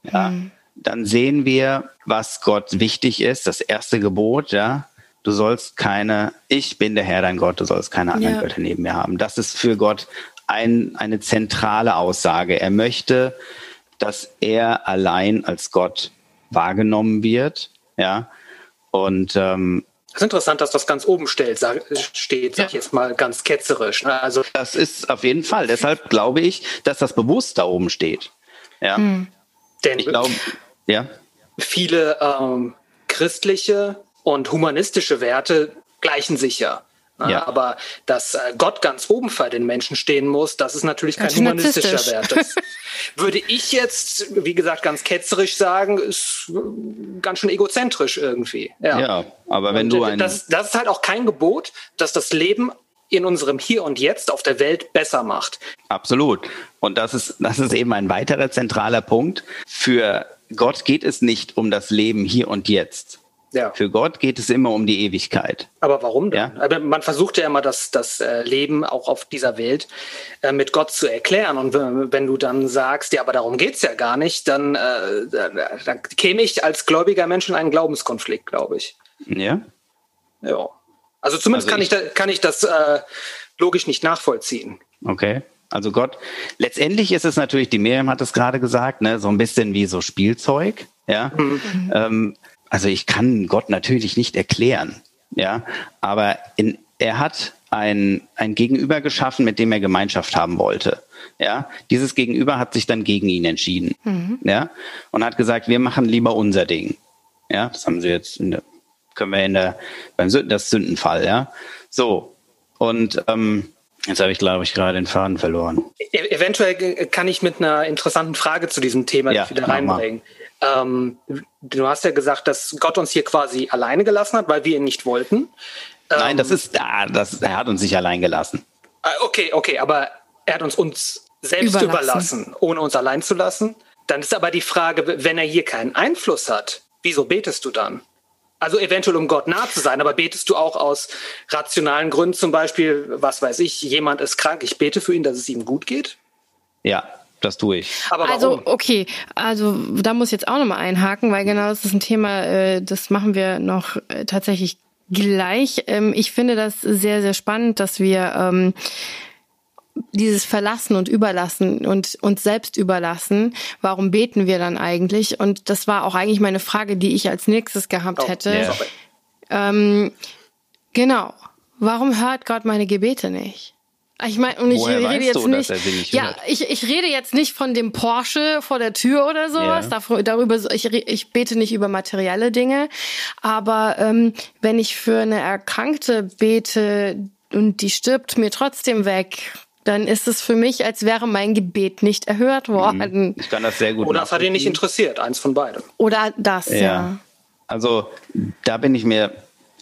ja, mhm. dann sehen wir, was Gott wichtig ist. Das erste Gebot, ja, du sollst keine, ich bin der Herr dein Gott, du sollst keine anderen ja. Götter neben mir haben. Das ist für Gott ein, eine zentrale Aussage. Er möchte, dass er allein als Gott wahrgenommen wird, ja. Und ähm, das ist interessant, dass das ganz oben steht, sag, steht, sag ich jetzt mal ganz ketzerisch. Ne? Also das ist auf jeden Fall. Deshalb glaube ich, dass das bewusst da oben steht. Ja. Hm. Denn ich glaube, ja. Viele ähm, christliche und humanistische Werte gleichen sich ja. Ja. Aber dass äh, Gott ganz oben für den Menschen stehen muss, das ist natürlich kein humanistischer Wert. Das würde ich jetzt, wie gesagt, ganz ketzerisch sagen, ist ganz schön egozentrisch irgendwie. Ja, ja aber wenn und du ein... Das, das ist halt auch kein Gebot, dass das Leben in unserem Hier und Jetzt auf der Welt besser macht. Absolut. Und das ist, das ist eben ein weiterer zentraler Punkt. Für Gott geht es nicht um das Leben hier und jetzt. Ja. Für Gott geht es immer um die Ewigkeit. Aber warum denn? Ja? Man versucht ja immer das, das äh, Leben auch auf dieser Welt äh, mit Gott zu erklären. Und wenn du dann sagst, ja, aber darum geht's ja gar nicht, dann, äh, dann käme ich als gläubiger Mensch in einen Glaubenskonflikt, glaube ich. Ja. Ja. Also zumindest also kann, ich, ich kann ich das äh, logisch nicht nachvollziehen. Okay. Also Gott, letztendlich ist es natürlich, die Miriam hat es gerade gesagt, ne, so ein bisschen wie so Spielzeug. Ja. Mhm. Ähm, also ich kann Gott natürlich nicht erklären, ja, aber in, er hat ein, ein Gegenüber geschaffen, mit dem er Gemeinschaft haben wollte. Ja, dieses Gegenüber hat sich dann gegen ihn entschieden. Mhm. Ja, und hat gesagt, wir machen lieber unser Ding. Ja, das haben sie jetzt in der, können wir in der, beim Sünden, das Sündenfall, ja. So. Und, ähm, Jetzt habe ich, glaube ich, gerade den Faden verloren. E eventuell kann ich mit einer interessanten Frage zu diesem Thema ja, wieder reinbringen. Ähm, du hast ja gesagt, dass Gott uns hier quasi alleine gelassen hat, weil wir ihn nicht wollten. Nein, das ähm, ist, ah, das, er hat uns nicht allein gelassen. Ah, okay, okay, aber er hat uns uns selbst überlassen. überlassen, ohne uns allein zu lassen. Dann ist aber die Frage, wenn er hier keinen Einfluss hat, wieso betest du dann? Also eventuell, um Gott nah zu sein, aber betest du auch aus rationalen Gründen, zum Beispiel, was weiß ich, jemand ist krank, ich bete für ihn, dass es ihm gut geht? Ja, das tue ich. Aber Also okay, also da muss ich jetzt auch nochmal einhaken, weil genau das ist ein Thema, äh, das machen wir noch äh, tatsächlich gleich. Ähm, ich finde das sehr, sehr spannend, dass wir ähm, dieses Verlassen und Überlassen und uns selbst überlassen, warum beten wir dann eigentlich? Und das war auch eigentlich meine Frage, die ich als nächstes gehabt oh, hätte. Yeah. Ähm, genau. Warum hört Gott meine Gebete nicht? Ich meine, und ich Woher rede jetzt du, nicht, nicht ja, ich, ich rede jetzt nicht von dem Porsche vor der Tür oder sowas. Yeah. Darüber, ich, ich bete nicht über materielle Dinge. Aber ähm, wenn ich für eine Erkrankte bete und die stirbt mir trotzdem weg, dann ist es für mich, als wäre mein Gebet nicht erhört mhm. worden. Ich kann das sehr gut. Oder das hat ihn nicht interessiert, eins von beiden. Oder das, ja. ja. Also da bin ich mir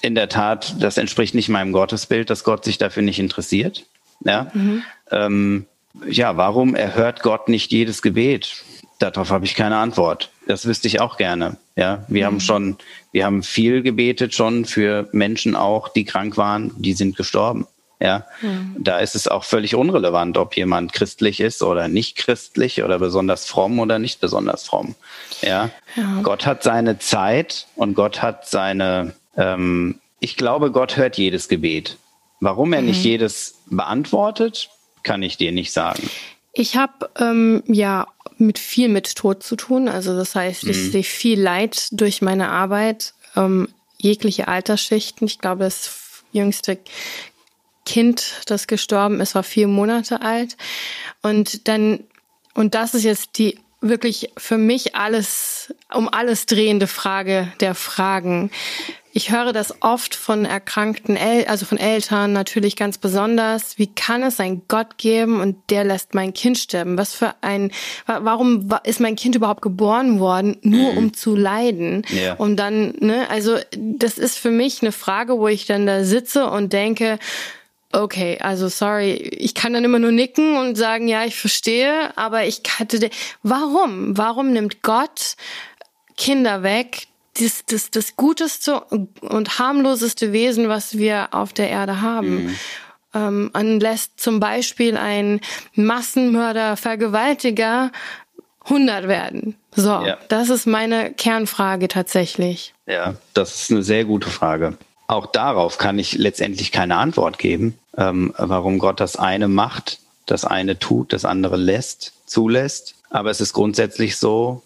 in der Tat, das entspricht nicht meinem Gottesbild, dass Gott sich dafür nicht interessiert. Ja, mhm. ähm, ja warum erhört Gott nicht jedes Gebet? Darauf habe ich keine Antwort. Das wüsste ich auch gerne. Ja, wir mhm. haben schon, wir haben viel gebetet schon für Menschen auch, die krank waren, die sind gestorben. Ja, mhm. da ist es auch völlig unrelevant, ob jemand christlich ist oder nicht christlich oder besonders fromm oder nicht besonders fromm. Ja, ja. Gott hat seine Zeit und Gott hat seine, ähm, ich glaube, Gott hört jedes Gebet. Warum er mhm. nicht jedes beantwortet, kann ich dir nicht sagen. Ich habe ähm, ja mit viel mit Tod zu tun. Also das heißt, ich mhm. sehe viel Leid durch meine Arbeit, ähm, jegliche Altersschichten. Ich glaube, das jüngste Kind, das gestorben ist, war vier Monate alt. Und dann, und das ist jetzt die wirklich für mich alles, um alles drehende Frage der Fragen. Ich höre das oft von erkrankten, El also von Eltern natürlich ganz besonders. Wie kann es einen Gott geben und der lässt mein Kind sterben? Was für ein, warum ist mein Kind überhaupt geboren worden, nur um zu leiden? Ja. Und dann, ne, also das ist für mich eine Frage, wo ich dann da sitze und denke, Okay, also sorry, ich kann dann immer nur nicken und sagen, ja, ich verstehe, aber ich hatte, warum? Warum nimmt Gott Kinder weg, das, das, das guteste und harmloseste Wesen, was wir auf der Erde haben? Mhm. Ähm, und lässt zum Beispiel ein Massenmörder, Vergewaltiger 100 werden. So, ja. das ist meine Kernfrage tatsächlich. Ja, das ist eine sehr gute Frage. Auch darauf kann ich letztendlich keine Antwort geben, ähm, warum Gott das eine macht, das eine tut, das andere lässt, zulässt. Aber es ist grundsätzlich so,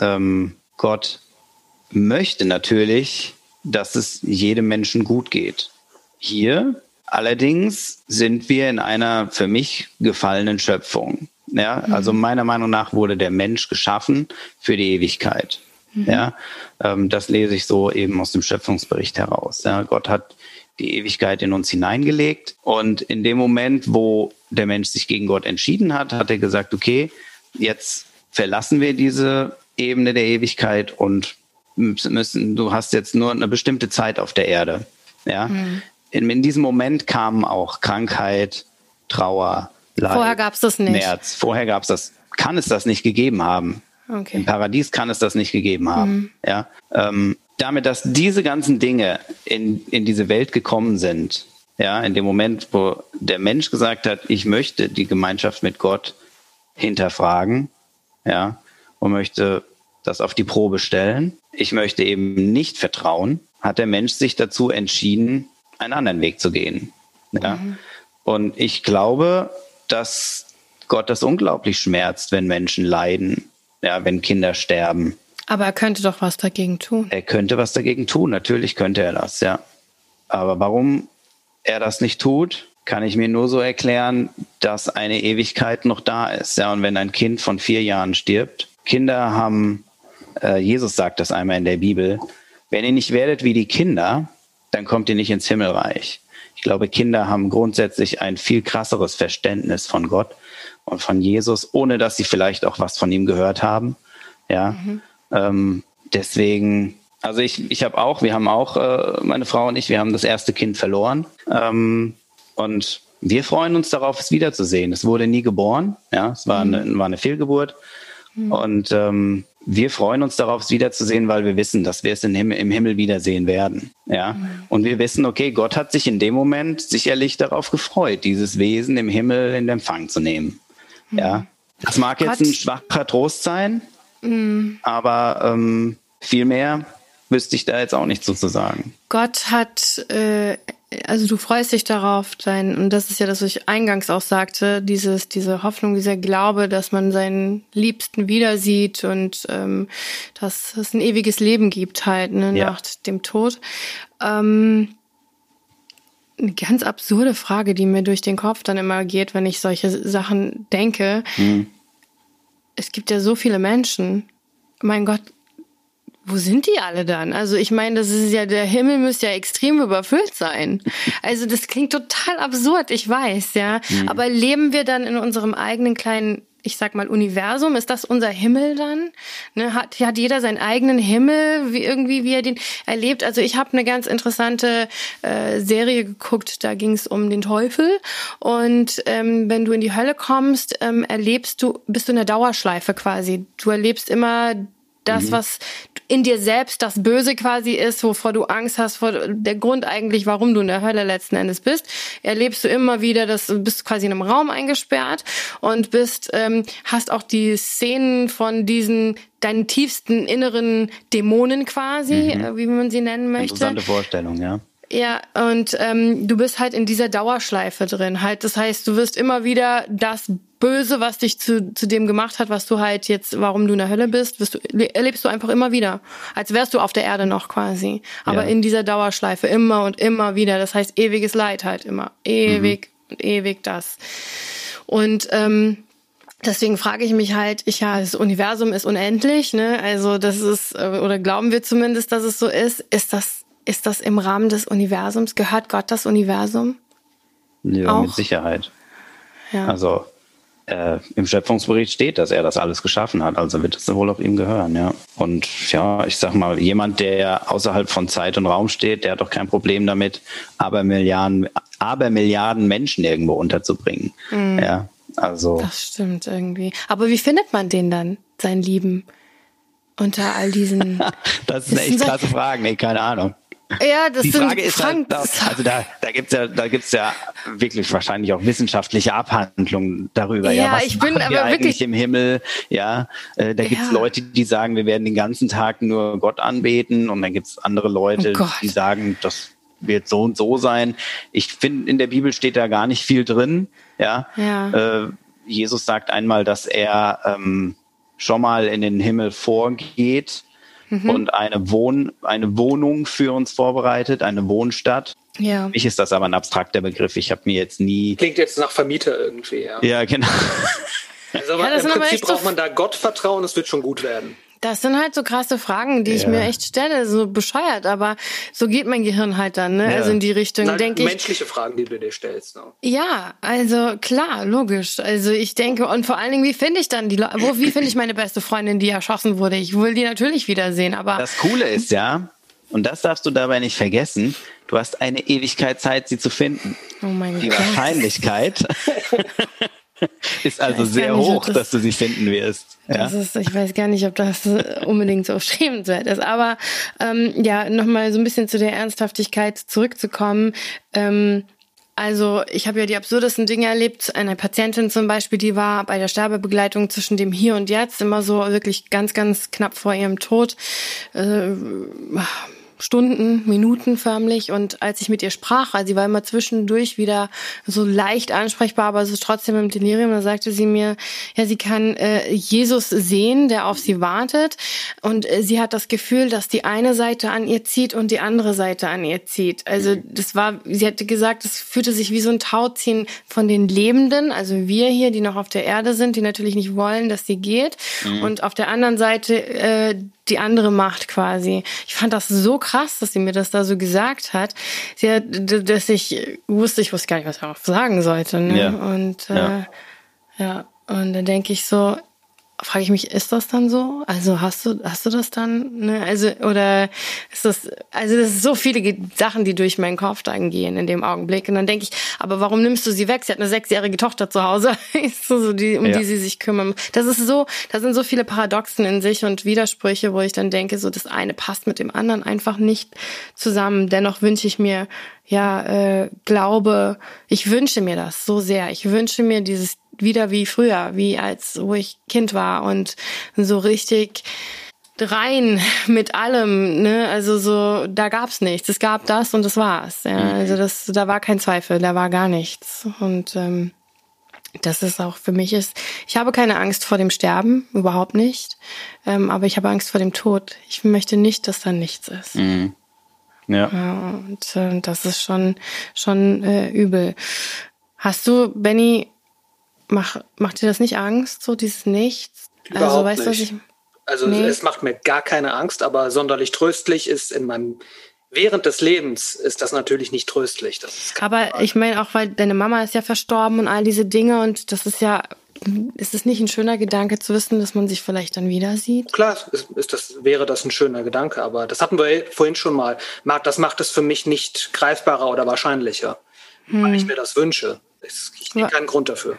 ähm, Gott möchte natürlich, dass es jedem Menschen gut geht. Hier allerdings sind wir in einer für mich gefallenen Schöpfung. Ja, also mhm. meiner Meinung nach wurde der Mensch geschaffen für die Ewigkeit. Mhm. Ja, ähm, das lese ich so eben aus dem Schöpfungsbericht heraus. Ja, Gott hat die Ewigkeit in uns hineingelegt und in dem Moment, wo der Mensch sich gegen Gott entschieden hat, hat er gesagt, okay, jetzt verlassen wir diese Ebene der Ewigkeit und müssen, du hast jetzt nur eine bestimmte Zeit auf der Erde. Ja, mhm. in, in diesem Moment kam auch Krankheit, Trauer, Leid, Vorher gab es das nicht. Schmerz. Vorher gab es das, kann es das nicht gegeben haben. Okay. Im Paradies kann es das nicht gegeben haben. Mhm. Ja, ähm, damit, dass diese ganzen Dinge in, in diese Welt gekommen sind, ja, in dem Moment, wo der Mensch gesagt hat, ich möchte die Gemeinschaft mit Gott hinterfragen, ja, und möchte das auf die Probe stellen. Ich möchte eben nicht vertrauen, hat der Mensch sich dazu entschieden, einen anderen Weg zu gehen. Ja. Mhm. Und ich glaube, dass Gott das unglaublich schmerzt, wenn Menschen leiden, ja, wenn Kinder sterben. Aber er könnte doch was dagegen tun. Er könnte was dagegen tun, natürlich könnte er das, ja. Aber warum er das nicht tut, kann ich mir nur so erklären, dass eine Ewigkeit noch da ist. Ja, und wenn ein Kind von vier Jahren stirbt, Kinder haben, äh, Jesus sagt das einmal in der Bibel, wenn ihr nicht werdet wie die Kinder, dann kommt ihr nicht ins Himmelreich. Ich glaube, Kinder haben grundsätzlich ein viel krasseres Verständnis von Gott und von Jesus, ohne dass sie vielleicht auch was von ihm gehört haben. Ja, mhm. ähm, deswegen, also ich, ich habe auch, wir haben auch, äh, meine Frau und ich, wir haben das erste Kind verloren ähm, und wir freuen uns darauf, es wiederzusehen. Es wurde nie geboren, ja, es war, mhm. eine, war eine Fehlgeburt mhm. und ähm, wir freuen uns darauf, es wiederzusehen, weil wir wissen, dass wir es im Himmel, im Himmel wiedersehen werden. Ja. Mhm. Und wir wissen, okay, Gott hat sich in dem Moment sicherlich darauf gefreut, dieses Wesen im Himmel in Empfang zu nehmen. Ja, mhm. das mag jetzt ein schwacher Trost sein, mhm. aber ähm, viel mehr wüsste ich da jetzt auch nicht so zu sagen. Gott hat, äh, also du freust dich darauf, dein, und das ist ja das, was ich eingangs auch sagte, dieses, diese Hoffnung, dieser Glaube, dass man seinen Liebsten wieder sieht und ähm, dass es ein ewiges Leben gibt halt ne, ja. nach dem Tod. Ähm, eine ganz absurde Frage, die mir durch den Kopf dann immer geht, wenn ich solche Sachen denke. Mhm. Es gibt ja so viele Menschen. Mein Gott, wo sind die alle dann? Also ich meine, das ist ja, der Himmel müsste ja extrem überfüllt sein. Also das klingt total absurd, ich weiß, ja. Mhm. Aber leben wir dann in unserem eigenen kleinen ich sag mal, Universum? Ist das unser Himmel dann? Ne, hat, hat jeder seinen eigenen Himmel, wie irgendwie, wie er den erlebt? Also ich habe eine ganz interessante äh, Serie geguckt, da ging es um den Teufel. Und ähm, wenn du in die Hölle kommst, ähm, erlebst du, bist du in der Dauerschleife quasi. Du erlebst immer das, mhm. was in dir selbst das Böse quasi ist, wovor du Angst hast, vor der Grund eigentlich, warum du in der Hölle letzten Endes bist, erlebst du immer wieder, dass du bist quasi in einem Raum eingesperrt und bist, ähm, hast auch die Szenen von diesen deinen tiefsten inneren Dämonen quasi, mhm. Äh, wie man sie nennen möchte. Interessante Vorstellung, ja. Ja, und ähm, du bist halt in dieser Dauerschleife drin. Halt, das heißt, du wirst immer wieder das Böse, was dich zu, zu dem gemacht hat, was du halt jetzt, warum du in der Hölle bist, wirst du, erlebst du einfach immer wieder. Als wärst du auf der Erde noch quasi. Aber ja. in dieser Dauerschleife immer und immer wieder. Das heißt, ewiges Leid halt immer. Ewig mhm. und ewig das. Und ähm, Deswegen frage ich mich halt, ich ja, das Universum ist unendlich, ne? Also das ist, äh, oder glauben wir zumindest, dass es so ist. Ist das, ist das im Rahmen des Universums? Gehört Gott das Universum? Ja, Auch? mit Sicherheit. Ja. Also äh, im Schöpfungsbericht steht, dass er das alles geschaffen hat, also wird es wohl auch ihm gehören, ja. Und ja, ich sag mal, jemand, der außerhalb von Zeit und Raum steht, der hat doch kein Problem damit, aber Milliarden, aber Milliarden Menschen irgendwo unterzubringen. Mhm. Ja, also. Das stimmt irgendwie. Aber wie findet man den dann, seinen Lieben? Unter all diesen. das ist eine echt krasse Frage, nee, keine Ahnung. Ja, das die Frage ist halt, also da, da gibt's ja, da gibt's ja wirklich wahrscheinlich auch wissenschaftliche Abhandlungen darüber. Ja, ja was ich bin aber eigentlich im Himmel. Ja, äh, da gibt's ja. Leute, die sagen, wir werden den ganzen Tag nur Gott anbeten, und dann gibt's andere Leute, oh die sagen, das wird so und so sein. Ich finde, in der Bibel steht da gar nicht viel drin. Ja. ja. Äh, Jesus sagt einmal, dass er ähm, schon mal in den Himmel vorgeht mhm. und eine, Wohn eine Wohnung für uns vorbereitet, eine Wohnstadt. Ja. Für mich ist das aber ein abstrakter Begriff. Ich habe mir jetzt nie. Klingt jetzt nach Vermieter irgendwie, ja. Ja, genau. Also aber ja, im Prinzip braucht man da Gott vertrauen, es wird schon gut werden. Das sind halt so krasse Fragen, die ja. ich mir echt stelle, so bescheuert, aber so geht mein Gehirn halt dann, ne? Ja. Also in die Richtung, denke ich. Menschliche Fragen, die du dir stellst. Ne? Ja, also klar, logisch. Also ich denke, und vor allen Dingen, wie finde ich dann die Leute, wo, wie finde ich meine beste Freundin, die erschossen wurde? Ich will die natürlich wiedersehen, aber. Das Coole ist ja, und das darfst du dabei nicht vergessen, du hast eine Ewigkeit Zeit, sie zu finden. Oh mein die Gott. Die Wahrscheinlichkeit ist also sehr nicht, hoch, das, dass du sie finden wirst. Ja? Das ist, ich weiß gar nicht, ob das unbedingt so schämenswert ist. Aber ähm, ja, nochmal so ein bisschen zu der Ernsthaftigkeit zurückzukommen. Ähm, also ich habe ja die absurdesten Dinge erlebt. Eine Patientin zum Beispiel, die war bei der Sterbebegleitung zwischen dem Hier und Jetzt immer so wirklich ganz, ganz knapp vor ihrem Tod. Äh, Stunden, Minuten förmlich. Und als ich mit ihr sprach, also sie war immer zwischendurch wieder so leicht ansprechbar, aber es ist trotzdem im Delirium, da sagte sie mir, ja, sie kann äh, Jesus sehen, der auf sie wartet. Und äh, sie hat das Gefühl, dass die eine Seite an ihr zieht und die andere Seite an ihr zieht. Also das war, sie hatte gesagt, es fühlte sich wie so ein Tauziehen von den Lebenden, also wir hier, die noch auf der Erde sind, die natürlich nicht wollen, dass sie geht. Mhm. Und auf der anderen Seite äh, die andere Macht quasi. Ich fand das so krass, dass sie mir das da so gesagt hat. Sie hat, dass ich wusste, ich wusste gar nicht, was ich darauf sagen sollte. Ne? Ja. Und äh, ja. ja, und dann denke ich so, frage ich mich, ist das dann so? Also hast du, hast du das dann? Ne? Also, oder ist das, also das sind so viele Sachen, die durch meinen Kopf dann gehen in dem Augenblick. Und dann denke ich, aber warum nimmst du sie weg? Sie hat eine sechsjährige Tochter zu Hause, so, die, um ja. die sie sich kümmern. Das ist so, da sind so viele Paradoxen in sich und Widersprüche, wo ich dann denke, so das eine passt mit dem anderen einfach nicht zusammen. Dennoch wünsche ich mir, ja, äh, glaube, ich wünsche mir das so sehr. Ich wünsche mir dieses wieder wie früher, wie als wo ich Kind war und so richtig rein mit allem, ne? Also so, da gab's nichts. Es gab das und das war's. Ja? Mhm. Also das, da war kein Zweifel, da war gar nichts. Und ähm, das ist auch für mich ist. Ich habe keine Angst vor dem Sterben, überhaupt nicht. Ähm, aber ich habe Angst vor dem Tod. Ich möchte nicht, dass da nichts ist. Mhm. Ja. ja. Und äh, das ist schon schon äh, übel. Hast du, Benny, Mach, macht dir das nicht Angst, so dieses Nichts? Also, Überhaupt also, weißt nicht. Du, also nee. es macht mir gar keine Angst, aber sonderlich tröstlich ist in meinem während des Lebens ist das natürlich nicht tröstlich. aber Frage. ich meine auch, weil deine Mama ist ja verstorben und all diese Dinge und das ist ja ist es nicht ein schöner Gedanke zu wissen, dass man sich vielleicht dann wieder sieht? Klar, ist, ist das, wäre das ein schöner Gedanke, aber das hatten wir vorhin schon mal. Das macht es für mich nicht greifbarer oder wahrscheinlicher, hm. weil ich mir das wünsche. Ich sehe keinen Grund dafür.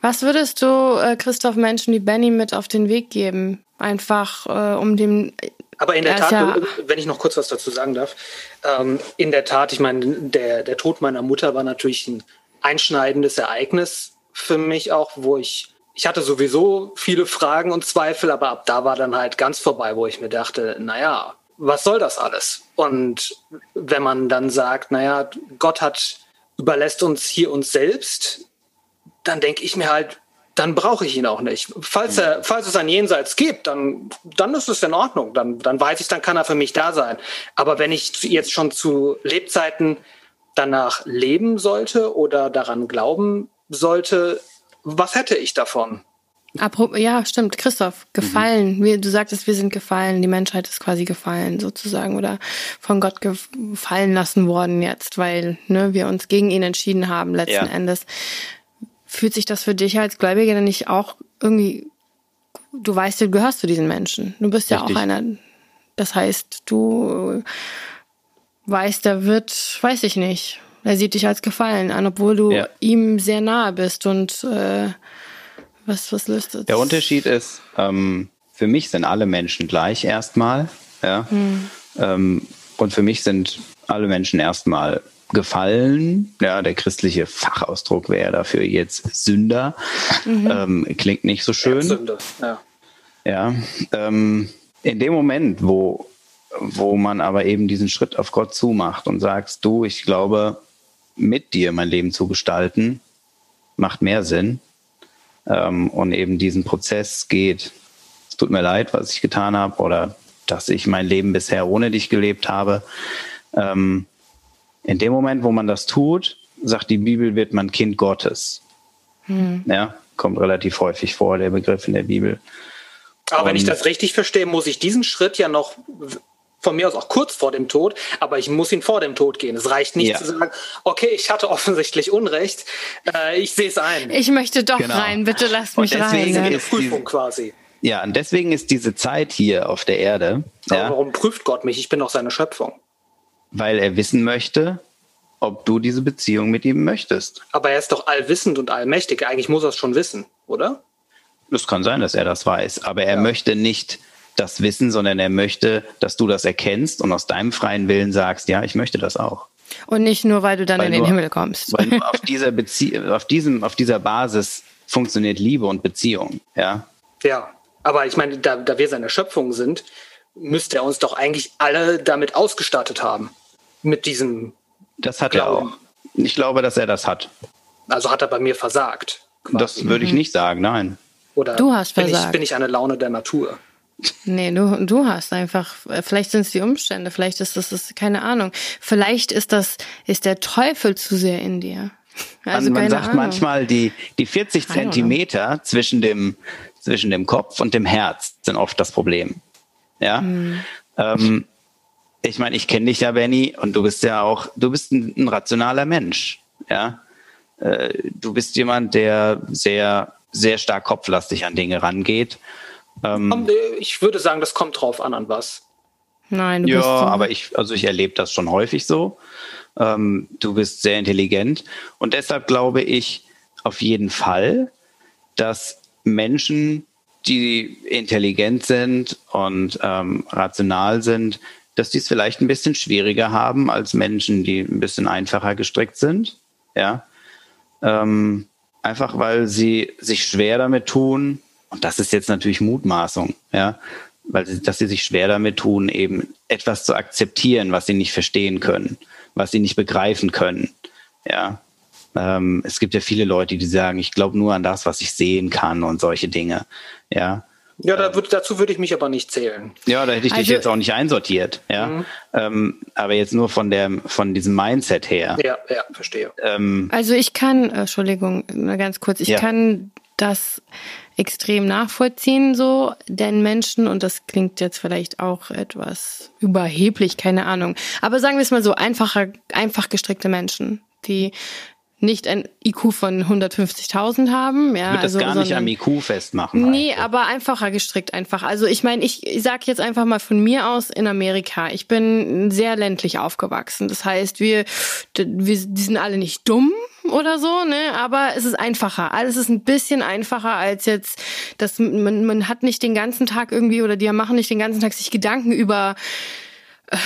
Was würdest du, äh, Christoph, Menschen wie Benny mit auf den Weg geben? Einfach äh, um dem. Aber in der Tat, ja wenn ich noch kurz was dazu sagen darf, ähm, in der Tat, ich meine, der, der Tod meiner Mutter war natürlich ein einschneidendes Ereignis für mich auch, wo ich ich hatte sowieso viele Fragen und Zweifel, aber ab da war dann halt ganz vorbei, wo ich mir dachte, naja, was soll das alles? Und wenn man dann sagt, naja, Gott hat, überlässt uns hier uns selbst, dann denke ich mir halt, dann brauche ich ihn auch nicht. Falls, er, falls es ein Jenseits gibt, dann, dann ist es in Ordnung. Dann, dann weiß ich, dann kann er für mich da sein. Aber wenn ich jetzt schon zu Lebzeiten danach leben sollte oder daran glauben sollte, was hätte ich davon? Ja, stimmt, Christoph, gefallen. Mhm. Du sagtest, wir sind gefallen, die Menschheit ist quasi gefallen sozusagen oder von Gott gefallen lassen worden jetzt, weil ne, wir uns gegen ihn entschieden haben letzten ja. Endes. Fühlt sich das für dich als Gläubiger denn nicht auch irgendwie, du weißt, du gehörst zu diesen Menschen. Du bist Richtig. ja auch einer. Das heißt, du weißt, da wird, weiß ich nicht, er sieht dich als gefallen an, obwohl du ja. ihm sehr nahe bist und äh, was, was löst das? Der Unterschied ist, ähm, für mich sind alle Menschen gleich erstmal, ja. Hm. Ähm, und für mich sind alle Menschen erstmal gefallen. Ja, der christliche Fachausdruck wäre dafür jetzt Sünder. Mhm. Ähm, klingt nicht so schön. Ja. Ja. Ähm, in dem Moment, wo, wo man aber eben diesen Schritt auf Gott zumacht und sagst, du, ich glaube, mit dir mein Leben zu gestalten, macht mehr Sinn. Ähm, und eben diesen Prozess geht, es tut mir leid, was ich getan habe oder dass ich mein Leben bisher ohne dich gelebt habe. Ähm, in dem Moment, wo man das tut, sagt die Bibel, wird man Kind Gottes. Hm. Ja, kommt relativ häufig vor, der Begriff in der Bibel. Aber und wenn ich das richtig verstehe, muss ich diesen Schritt ja noch von mir aus auch kurz vor dem Tod, aber ich muss ihn vor dem Tod gehen. Es reicht nicht ja. zu sagen, okay, ich hatte offensichtlich Unrecht, äh, ich sehe es ein. Ich möchte doch genau. rein, bitte lass mich und rein. Ist eine Prüfung quasi. Ja, und deswegen ist diese Zeit hier auf der Erde. Aber ja, warum prüft Gott mich? Ich bin doch seine Schöpfung. Weil er wissen möchte, ob du diese Beziehung mit ihm möchtest. Aber er ist doch allwissend und allmächtig. Eigentlich muss er es schon wissen, oder? Es kann sein, dass er das weiß, aber er ja. möchte nicht das Wissen, sondern er möchte, dass du das erkennst und aus deinem freien Willen sagst, ja, ich möchte das auch. Und nicht nur, weil du dann weil in den nur, Himmel kommst. Weil nur auf dieser Bezie auf diesem, auf dieser Basis funktioniert Liebe und Beziehung, ja. Ja, aber ich meine, da, da wir seine Schöpfung sind, müsste er uns doch eigentlich alle damit ausgestattet haben. Mit diesem. Das hat Glauben. er auch. Ich glaube, dass er das hat. Also hat er bei mir versagt. Quasi. Das würde ich nicht sagen, nein. Oder du hast bin versagt. Ich, bin ich eine Laune der Natur? Nee, du, du hast einfach, vielleicht sind es die Umstände, vielleicht ist das, das, keine Ahnung. Vielleicht ist das, ist der Teufel zu sehr in dir. Also man sagt Ahnung. manchmal, die, die 40 Zentimeter zwischen dem, zwischen dem Kopf und dem Herz sind oft das Problem. Ja. Hm. Ähm, ich meine, ich kenne dich ja, Benny, und du bist ja auch, du bist ein, ein rationaler Mensch. Ja. Äh, du bist jemand, der sehr, sehr stark kopflastig an Dinge rangeht ähm, ich würde sagen, das kommt drauf an, an was. Nein, du ja, bist aber ich, also ich erlebe das schon häufig so. Ähm, du bist sehr intelligent und deshalb glaube ich auf jeden Fall, dass Menschen, die intelligent sind und ähm, rational sind, dass die es vielleicht ein bisschen schwieriger haben als Menschen, die ein bisschen einfacher gestrickt sind. Ja. Ähm, einfach weil sie sich schwer damit tun, und das ist jetzt natürlich Mutmaßung, ja, weil sie, dass sie sich schwer damit tun, eben etwas zu akzeptieren, was sie nicht verstehen können, was sie nicht begreifen können, ja. Ähm, es gibt ja viele Leute, die sagen, ich glaube nur an das, was ich sehen kann und solche Dinge, ja. Ja, da würd, dazu würde ich mich aber nicht zählen. Ja, da hätte ich also, dich jetzt auch nicht einsortiert, ja. Mhm. Ähm, aber jetzt nur von der, von diesem Mindset her. Ja, ja, verstehe. Ähm, also ich kann, äh, Entschuldigung, ganz kurz, ich ja. kann das extrem nachvollziehen, so, denn Menschen, und das klingt jetzt vielleicht auch etwas überheblich, keine Ahnung, aber sagen wir es mal so, einfacher, einfach gestrickte Menschen, die nicht ein IQ von 150.000 haben. Ja, ich also, das gar nicht am IQ festmachen. Nee, eigentlich. aber einfacher gestrickt einfach. Also ich meine, ich, ich sage jetzt einfach mal von mir aus in Amerika. Ich bin sehr ländlich aufgewachsen. Das heißt, wir, wir die sind alle nicht dumm, oder so, ne? Aber es ist einfacher. Alles ist ein bisschen einfacher als jetzt, dass man, man hat nicht den ganzen Tag irgendwie oder die machen nicht den ganzen Tag sich Gedanken über äh,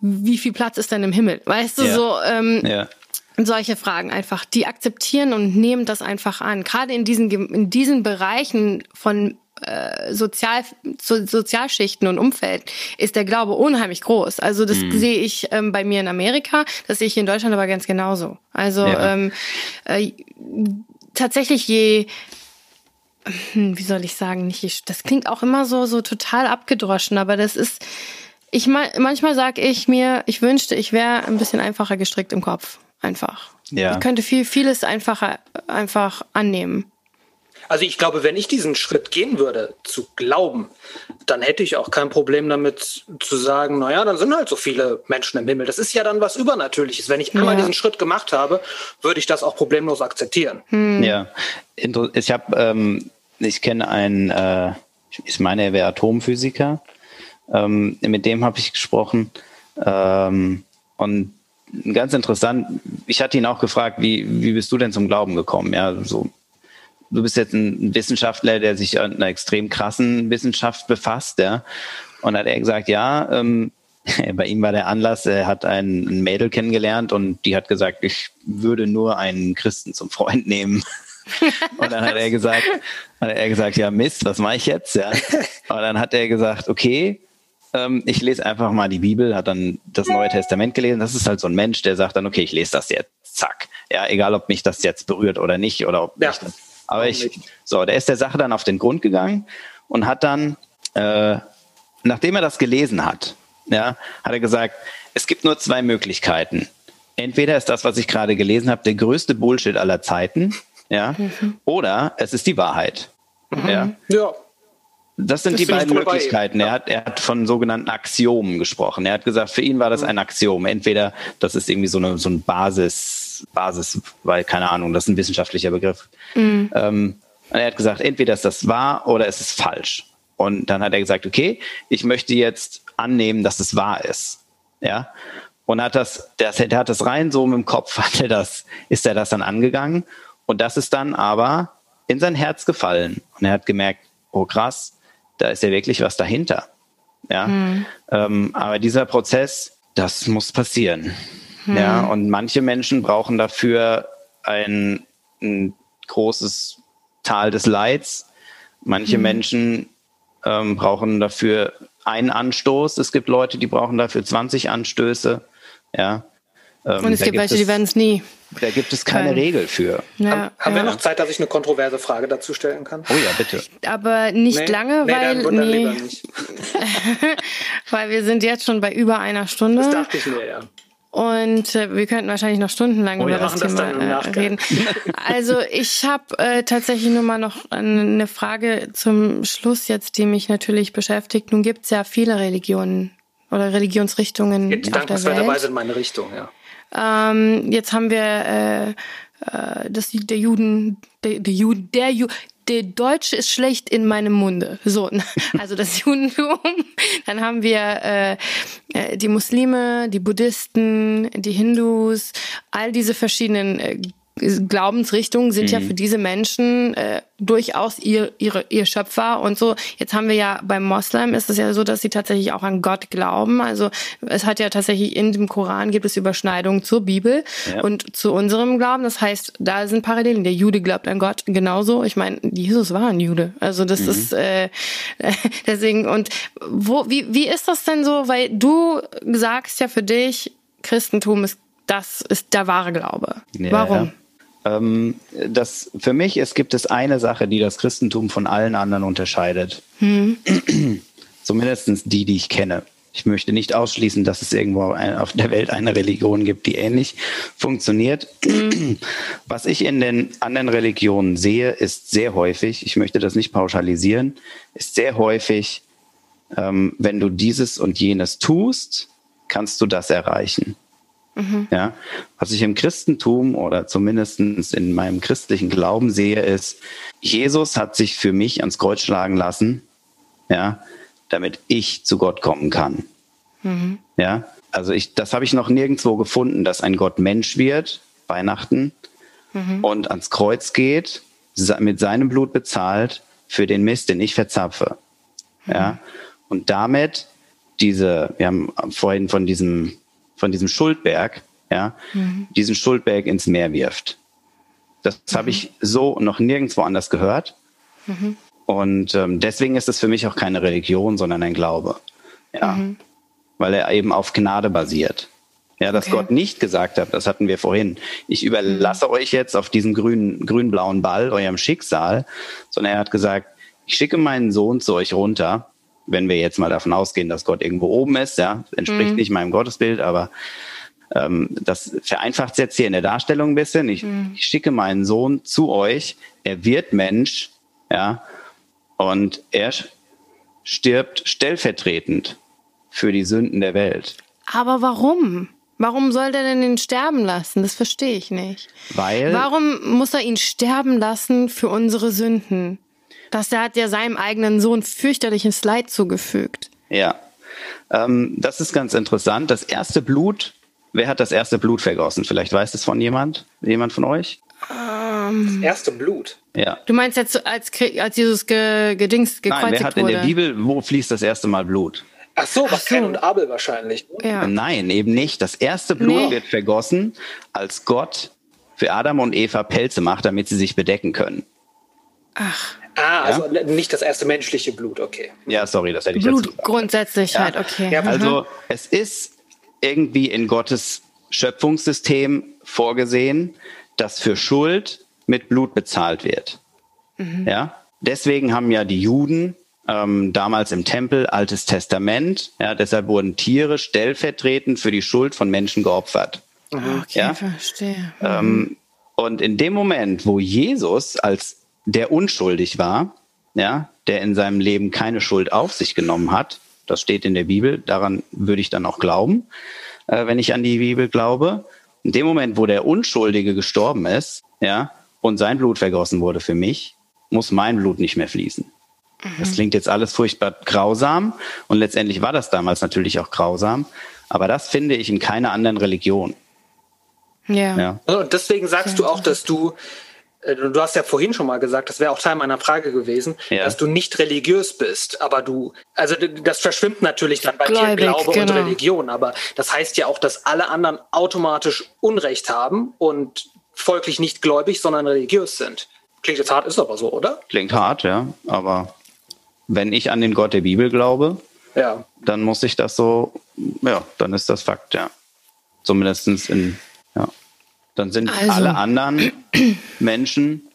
wie viel Platz ist denn im Himmel? Weißt du, ja. so ähm, ja. Solche Fragen einfach. Die akzeptieren und nehmen das einfach an. Gerade in diesen, in diesen Bereichen von äh, Sozial, so, Sozialschichten und Umfeld ist der Glaube unheimlich groß. Also das mhm. sehe ich ähm, bei mir in Amerika, das sehe ich in Deutschland aber ganz genauso. Also ja. ähm, äh, tatsächlich je hm, wie soll ich sagen, nicht, das klingt auch immer so, so total abgedroschen, aber das ist, ich manchmal sage ich mir, ich wünschte, ich wäre ein bisschen einfacher gestrickt im Kopf. Einfach. Ja. Ich könnte viel, vieles einfacher einfach annehmen. Also ich glaube, wenn ich diesen Schritt gehen würde, zu glauben, dann hätte ich auch kein Problem damit zu sagen, naja, dann sind halt so viele Menschen im Himmel. Das ist ja dann was Übernatürliches. Wenn ich einmal ja. diesen Schritt gemacht habe, würde ich das auch problemlos akzeptieren. Hm. Ja, ich habe, ähm, ich kenne einen, äh, ich meine, er wäre Atomphysiker. Ähm, mit dem habe ich gesprochen. Ähm, und ganz interessant, ich hatte ihn auch gefragt, wie, wie bist du denn zum Glauben gekommen? Ja, so du bist jetzt ein Wissenschaftler, der sich an einer extrem krassen Wissenschaft befasst, ja. Und hat er gesagt, ja, ähm, bei ihm war der Anlass, er hat ein, ein Mädel kennengelernt und die hat gesagt, ich würde nur einen Christen zum Freund nehmen. und dann hat er gesagt, hat er gesagt, ja Mist, was mache ich jetzt? Ja. Und dann hat er gesagt, okay, ähm, ich lese einfach mal die Bibel, hat dann das Neue Testament gelesen. Das ist halt so ein Mensch, der sagt dann, okay, ich lese das jetzt, zack. Ja, egal, ob mich das jetzt berührt oder nicht oder ob ja. das aber ich, so, der ist der Sache dann auf den Grund gegangen und hat dann, äh, nachdem er das gelesen hat, ja, hat er gesagt, es gibt nur zwei Möglichkeiten. Entweder ist das, was ich gerade gelesen habe, der größte Bullshit aller Zeiten, ja, mhm. oder es ist die Wahrheit. Mhm. Ja. ja. Das sind das die beiden Möglichkeiten. Er hat, er hat von sogenannten Axiomen gesprochen. Er hat gesagt, für ihn war das mhm. ein Axiom. Entweder das ist irgendwie so, eine, so ein Basis, Basis, weil keine Ahnung, das ist ein wissenschaftlicher Begriff. Mhm. Ähm, er hat gesagt, entweder ist das wahr oder es ist falsch. Und dann hat er gesagt, okay, ich möchte jetzt annehmen, dass es wahr ist. Ja. Und hat das, das, er hat das rein so im Kopf, hat er das, ist er das dann angegangen. Und das ist dann aber in sein Herz gefallen. Und er hat gemerkt, oh krass, da ist ja wirklich was dahinter. Ja. Mhm. Ähm, aber dieser Prozess, das muss passieren. Mhm. Ja. Und manche Menschen brauchen dafür ein, ein großes Tal des Leids. Manche mhm. Menschen ähm, brauchen dafür einen Anstoß. Es gibt Leute, die brauchen dafür 20 Anstöße. Ja. Ähm, und es gibt welche, die werden es nie. Da gibt es keine ähm, Regel für. Ja, haben, haben ja. wir noch Zeit, dass ich eine kontroverse Frage dazu stellen kann? Oh ja, bitte. Aber nicht nee, lange, nee, weil. Dann, nee. Nicht. weil wir sind jetzt schon bei über einer Stunde. Das dachte ich mir, ja. Und äh, wir könnten wahrscheinlich noch stundenlang oh, über das Thema das äh, reden. Also ich habe äh, tatsächlich nur mal noch eine Frage zum Schluss jetzt, die mich natürlich beschäftigt. Nun gibt es ja viele Religionen oder Religionsrichtungen ja, die auf der Welt. dabei sind meine Richtung, ja. Ähm, jetzt haben wir äh, äh, das der Juden, der, der Juden, der Ju der Deutsche ist schlecht in meinem Munde. So, also das Judentum. Dann haben wir äh, äh, die Muslime, die Buddhisten, die Hindus, all diese verschiedenen äh, Glaubensrichtungen sind mhm. ja für diese Menschen äh, durchaus ihr, ihre, ihr Schöpfer und so. Jetzt haben wir ja beim Moslem ist es ja so, dass sie tatsächlich auch an Gott glauben. Also es hat ja tatsächlich in dem Koran gibt es Überschneidungen zur Bibel ja. und zu unserem Glauben. Das heißt, da sind Parallelen. Der Jude glaubt an Gott genauso. Ich meine, Jesus war ein Jude. Also das mhm. ist äh, deswegen und wo wie wie ist das denn so? Weil du sagst ja für dich Christentum ist das ist der wahre Glaube. Ja, Warum? Ähm, das, für mich es gibt es eine Sache, die das Christentum von allen anderen unterscheidet. Hm. Zumindest die, die ich kenne. Ich möchte nicht ausschließen, dass es irgendwo auf der Welt eine Religion gibt, die ähnlich funktioniert. Mhm. Was ich in den anderen Religionen sehe, ist sehr häufig, ich möchte das nicht pauschalisieren, ist sehr häufig, ähm, wenn du dieses und jenes tust, kannst du das erreichen. Mhm. Ja, was ich im Christentum oder zumindest in meinem christlichen Glauben sehe, ist, Jesus hat sich für mich ans Kreuz schlagen lassen, ja, damit ich zu Gott kommen kann. Mhm. Ja, also ich, das habe ich noch nirgendwo gefunden, dass ein Gott Mensch wird, Weihnachten, mhm. und ans Kreuz geht, mit seinem Blut bezahlt für den Mist, den ich verzapfe. Mhm. Ja. Und damit diese, wir haben vorhin von diesem, von diesem Schuldberg, ja, mhm. diesen Schuldberg ins Meer wirft. Das mhm. habe ich so noch nirgendwo anders gehört. Mhm. Und ähm, deswegen ist es für mich auch keine Religion, sondern ein Glaube. Ja. Mhm. Weil er eben auf Gnade basiert. Ja, dass okay. Gott nicht gesagt hat, das hatten wir vorhin, ich überlasse mhm. euch jetzt auf diesen grünen, grün-blauen Ball eurem Schicksal, sondern er hat gesagt, ich schicke meinen Sohn zu euch runter, wenn wir jetzt mal davon ausgehen, dass Gott irgendwo oben ist, ja, entspricht mhm. nicht meinem Gottesbild, aber ähm, das vereinfacht es jetzt hier in der Darstellung ein bisschen. Ich, mhm. ich schicke meinen Sohn zu euch, er wird Mensch, ja, und er stirbt stellvertretend für die Sünden der Welt. Aber warum? Warum soll der denn ihn sterben lassen? Das verstehe ich nicht. Weil. Warum muss er ihn sterben lassen für unsere Sünden? Das der hat ja seinem eigenen Sohn fürchterliches Leid zugefügt. Ja. Ähm, das ist ganz interessant. Das erste Blut, wer hat das erste Blut vergossen? Vielleicht weiß es von jemand? Jemand von euch? Ähm, das erste Blut. Ja. Du meinst jetzt, als, als Jesus ge, gedingst, gekreuzigt Nein, wer hat wurde? in der Bibel, wo fließt das erste Mal Blut? Ach so, was Ken und Abel wahrscheinlich. Ne? Ja. Nein, eben nicht. Das erste Blut nee. wird vergossen, als Gott für Adam und Eva Pelze macht, damit sie sich bedecken können. Ach. Ah, also ja? nicht das erste menschliche Blut, okay. Ja, sorry, das hätte ich Blut grundsätzlich ja. halt, okay. Ja, also es ist irgendwie in Gottes Schöpfungssystem vorgesehen, dass für Schuld mit Blut bezahlt wird. Mhm. Ja, deswegen haben ja die Juden ähm, damals im Tempel, Altes Testament. Ja, deshalb wurden Tiere stellvertretend für die Schuld von Menschen geopfert. Ah, okay, ja? verstehe. Mhm. Ähm, und in dem Moment, wo Jesus als der unschuldig war, ja, der in seinem Leben keine Schuld auf sich genommen hat, das steht in der Bibel, daran würde ich dann auch glauben, äh, wenn ich an die Bibel glaube. In dem Moment, wo der Unschuldige gestorben ist, ja, und sein Blut vergossen wurde für mich, muss mein Blut nicht mehr fließen. Das mhm. klingt jetzt alles furchtbar grausam und letztendlich war das damals natürlich auch grausam, aber das finde ich in keiner anderen Religion. Ja. ja. Und deswegen sagst du auch, dass du, du hast ja vorhin schon mal gesagt, das wäre auch Teil meiner Frage gewesen, ja. dass du nicht religiös bist, aber du, also das verschwimmt natürlich dann bei Gläubig, dir Glaube genau. und Religion, aber das heißt ja auch, dass alle anderen automatisch Unrecht haben und folglich nicht gläubig, sondern religiös sind. Klingt jetzt hart, ist aber so, oder? Klingt hart, ja, aber wenn ich an den Gott der Bibel glaube, ja. dann muss ich das so, ja, dann ist das Fakt, ja. Zumindest in, ja. Dann sind also. alle anderen Menschen,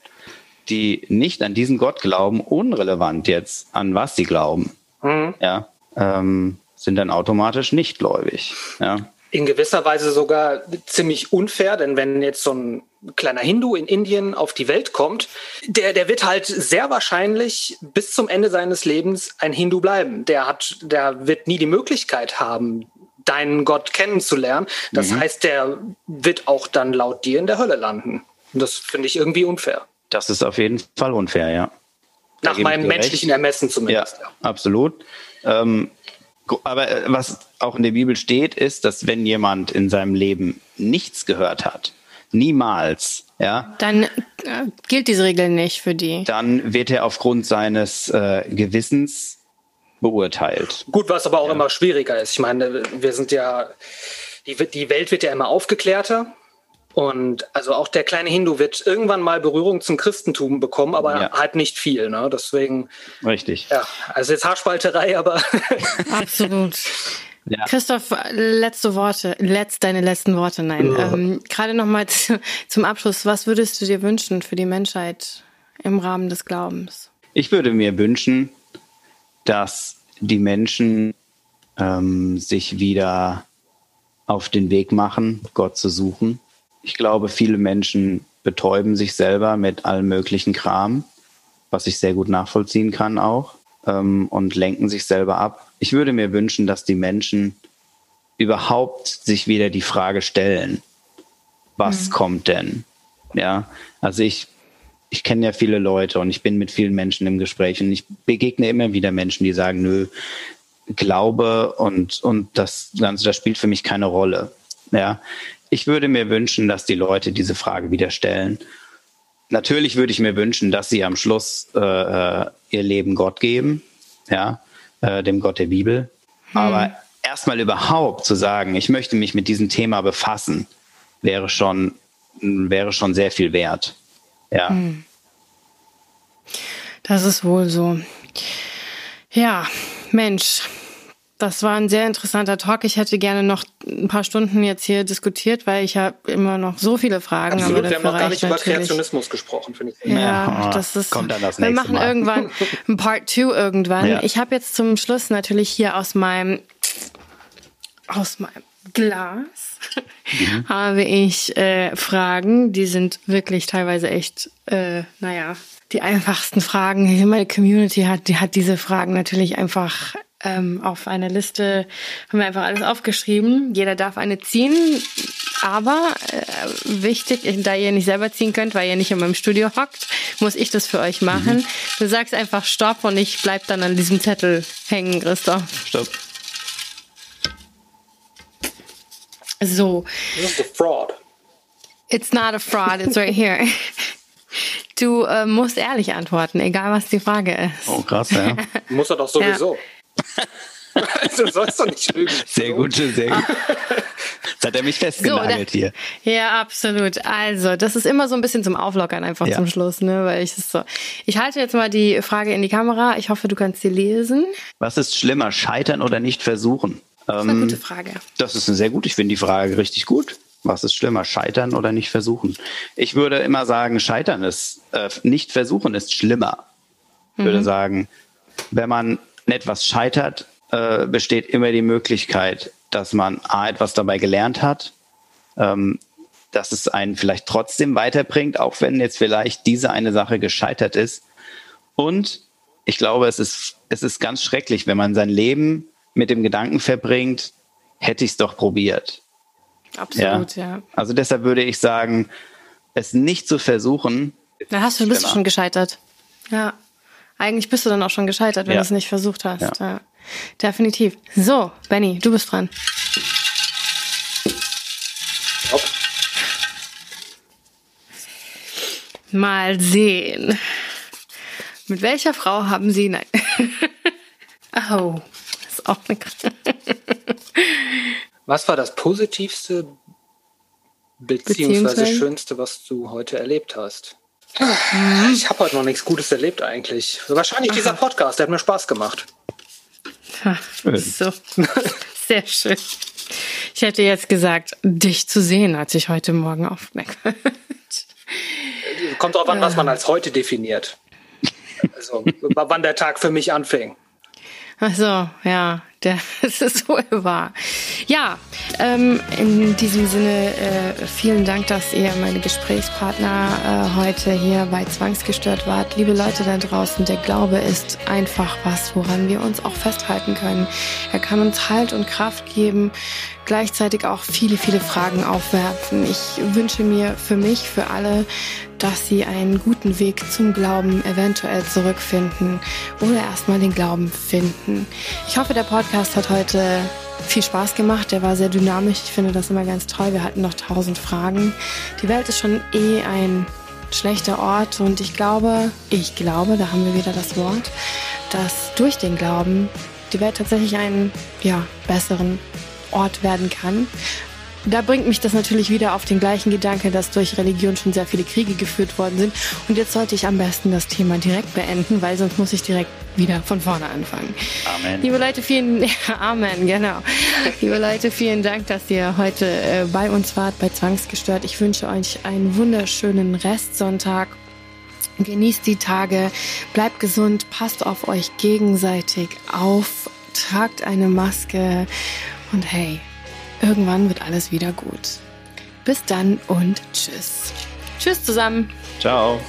die nicht an diesen Gott glauben, unrelevant jetzt, an was sie glauben. Mhm. Ja. Ähm, sind dann automatisch nicht gläubig. Ja in gewisser Weise sogar ziemlich unfair, denn wenn jetzt so ein kleiner Hindu in Indien auf die Welt kommt, der, der wird halt sehr wahrscheinlich bis zum Ende seines Lebens ein Hindu bleiben. Der hat, der wird nie die Möglichkeit haben, deinen Gott kennenzulernen. Das mhm. heißt, der wird auch dann laut dir in der Hölle landen. Und das finde ich irgendwie unfair. Das ist auf jeden Fall unfair, ja. Nach meinem menschlichen Ermessen zumindest. Ja, ja. absolut. Ähm, aber äh, was auch in der Bibel steht, ist, dass wenn jemand in seinem Leben nichts gehört hat, niemals, ja, dann äh, gilt diese Regel nicht für die. Dann wird er aufgrund seines äh, Gewissens beurteilt. Gut, was aber auch ja. immer schwieriger ist. Ich meine, wir sind ja, die, die Welt wird ja immer aufgeklärter. Und also auch der kleine Hindu wird irgendwann mal Berührung zum Christentum bekommen, aber ja. halt nicht viel. Ne? Deswegen. Richtig. Ja, also jetzt Haarspalterei, aber. Absolut. Ja. Christoph, letzte Worte, letzt, deine letzten Worte, nein. Ja. Ähm, Gerade nochmal zum Abschluss, was würdest du dir wünschen für die Menschheit im Rahmen des Glaubens? Ich würde mir wünschen, dass die Menschen ähm, sich wieder auf den Weg machen, Gott zu suchen ich glaube, viele Menschen betäuben sich selber mit allem möglichen Kram, was ich sehr gut nachvollziehen kann auch, ähm, und lenken sich selber ab. Ich würde mir wünschen, dass die Menschen überhaupt sich wieder die Frage stellen, was mhm. kommt denn? Ja, also ich, ich kenne ja viele Leute und ich bin mit vielen Menschen im Gespräch und ich begegne immer wieder Menschen, die sagen, nö, Glaube und, und das Ganze, das spielt für mich keine Rolle. Ja, ich würde mir wünschen, dass die Leute diese Frage wieder stellen. Natürlich würde ich mir wünschen, dass sie am Schluss äh, äh ihr Leben Gott geben, ja, äh, dem Gott der Bibel. Hm. Aber erstmal überhaupt zu sagen, ich möchte mich mit diesem Thema befassen, wäre schon, wäre schon sehr viel wert. Ja. Hm. Das ist wohl so. Ja, Mensch, das war ein sehr interessanter Talk. Ich hätte gerne noch ein paar Stunden jetzt hier diskutiert, weil ich habe immer noch so viele Fragen. Absolut, wir haben noch gar nicht über Kreationismus gesprochen, finde ich. Ja, ja, das ist. Kommt dann das nächste Wir machen Mal. irgendwann ein Part 2 irgendwann. Ja. Ich habe jetzt zum Schluss natürlich hier aus meinem aus meinem Glas mhm. habe ich äh, Fragen, die sind wirklich teilweise echt, äh, naja, die einfachsten Fragen. Meine Community hat, die hat diese Fragen natürlich einfach ähm, auf eine Liste, haben wir einfach alles aufgeschrieben. Jeder darf eine ziehen, aber äh, wichtig, da ihr nicht selber ziehen könnt, weil ihr nicht in meinem Studio hockt, muss ich das für euch machen. Mhm. Du sagst einfach Stopp und ich bleib dann an diesem Zettel hängen, Christoph. Stopp. So. This is a fraud. It's not a fraud, it's right here. Du äh, musst ehrlich antworten, egal was die Frage ist. Oh, krass, ja. Muss er doch sowieso. Ja. Also, du sollst doch nicht lügen. Sehr gut, sehr gut. Jetzt hat er mich festgenagelt so, hier. Ja, absolut. Also, das ist immer so ein bisschen zum Auflockern einfach ja. zum Schluss, ne? Weil ich es so. Ich halte jetzt mal die Frage in die Kamera. Ich hoffe, du kannst sie lesen. Was ist schlimmer, scheitern oder nicht versuchen? Das ist eine gute Frage. Das ist eine sehr gut. Ich finde die Frage richtig gut. Was ist schlimmer, scheitern oder nicht versuchen? Ich würde immer sagen, scheitern ist, äh, nicht versuchen ist schlimmer. Ich mhm. würde sagen, wenn man etwas scheitert, äh, besteht immer die Möglichkeit, dass man A, etwas dabei gelernt hat, ähm, dass es einen vielleicht trotzdem weiterbringt, auch wenn jetzt vielleicht diese eine Sache gescheitert ist. Und ich glaube, es ist, es ist ganz schrecklich, wenn man sein Leben mit dem Gedanken verbringt, hätte ich es doch probiert. Absolut, ja. ja. Also deshalb würde ich sagen, es nicht zu versuchen. Da hast du, bist du schon gescheitert. Ja. Eigentlich bist du dann auch schon gescheitert, wenn ja. du es nicht versucht hast. Ja. ja. Definitiv. So, Benny, du bist dran. Hopp. Mal sehen. Mit welcher Frau haben Sie. Nein. oh, auch eine. Was war das positivste beziehungsweise schönste, was du heute erlebt hast? Mhm. Ich habe heute noch nichts Gutes erlebt eigentlich. Wahrscheinlich Aha. dieser Podcast, der hat mir Spaß gemacht. so, sehr schön. Ich hätte jetzt gesagt, dich zu sehen, als ich heute Morgen aufmerksam Kommt drauf an, was man als heute definiert. Also, wann der Tag für mich anfing. Also, ja, das ist wohl wahr. Ja, ähm, in diesem Sinne äh, vielen Dank, dass ihr meine Gesprächspartner äh, heute hier bei Zwangsgestört wart. Liebe Leute da draußen, der Glaube ist einfach was, woran wir uns auch festhalten können. Er kann uns Halt und Kraft geben, gleichzeitig auch viele, viele Fragen aufwerfen. Ich wünsche mir für mich, für alle, dass sie einen guten Weg zum Glauben eventuell zurückfinden oder erstmal den Glauben finden. Ich hoffe, der Podcast hat heute viel Spaß gemacht. Der war sehr dynamisch. Ich finde das immer ganz toll. Wir hatten noch tausend Fragen. Die Welt ist schon eh ein schlechter Ort und ich glaube, ich glaube, da haben wir wieder das Wort, dass durch den Glauben die Welt tatsächlich einen ja, besseren Ort werden kann. Da bringt mich das natürlich wieder auf den gleichen Gedanke, dass durch Religion schon sehr viele Kriege geführt worden sind. Und jetzt sollte ich am besten das Thema direkt beenden, weil sonst muss ich direkt wieder von vorne anfangen. Amen. Liebe Leute, vielen ja, Amen, genau. Liebe Leute, vielen Dank, dass ihr heute äh, bei uns wart bei Zwangsgestört. Ich wünsche euch einen wunderschönen Restsonntag. Genießt die Tage, bleibt gesund, passt auf euch gegenseitig auf, tragt eine Maske und hey, irgendwann wird alles wieder gut. Bis dann und tschüss. Tschüss zusammen. Ciao.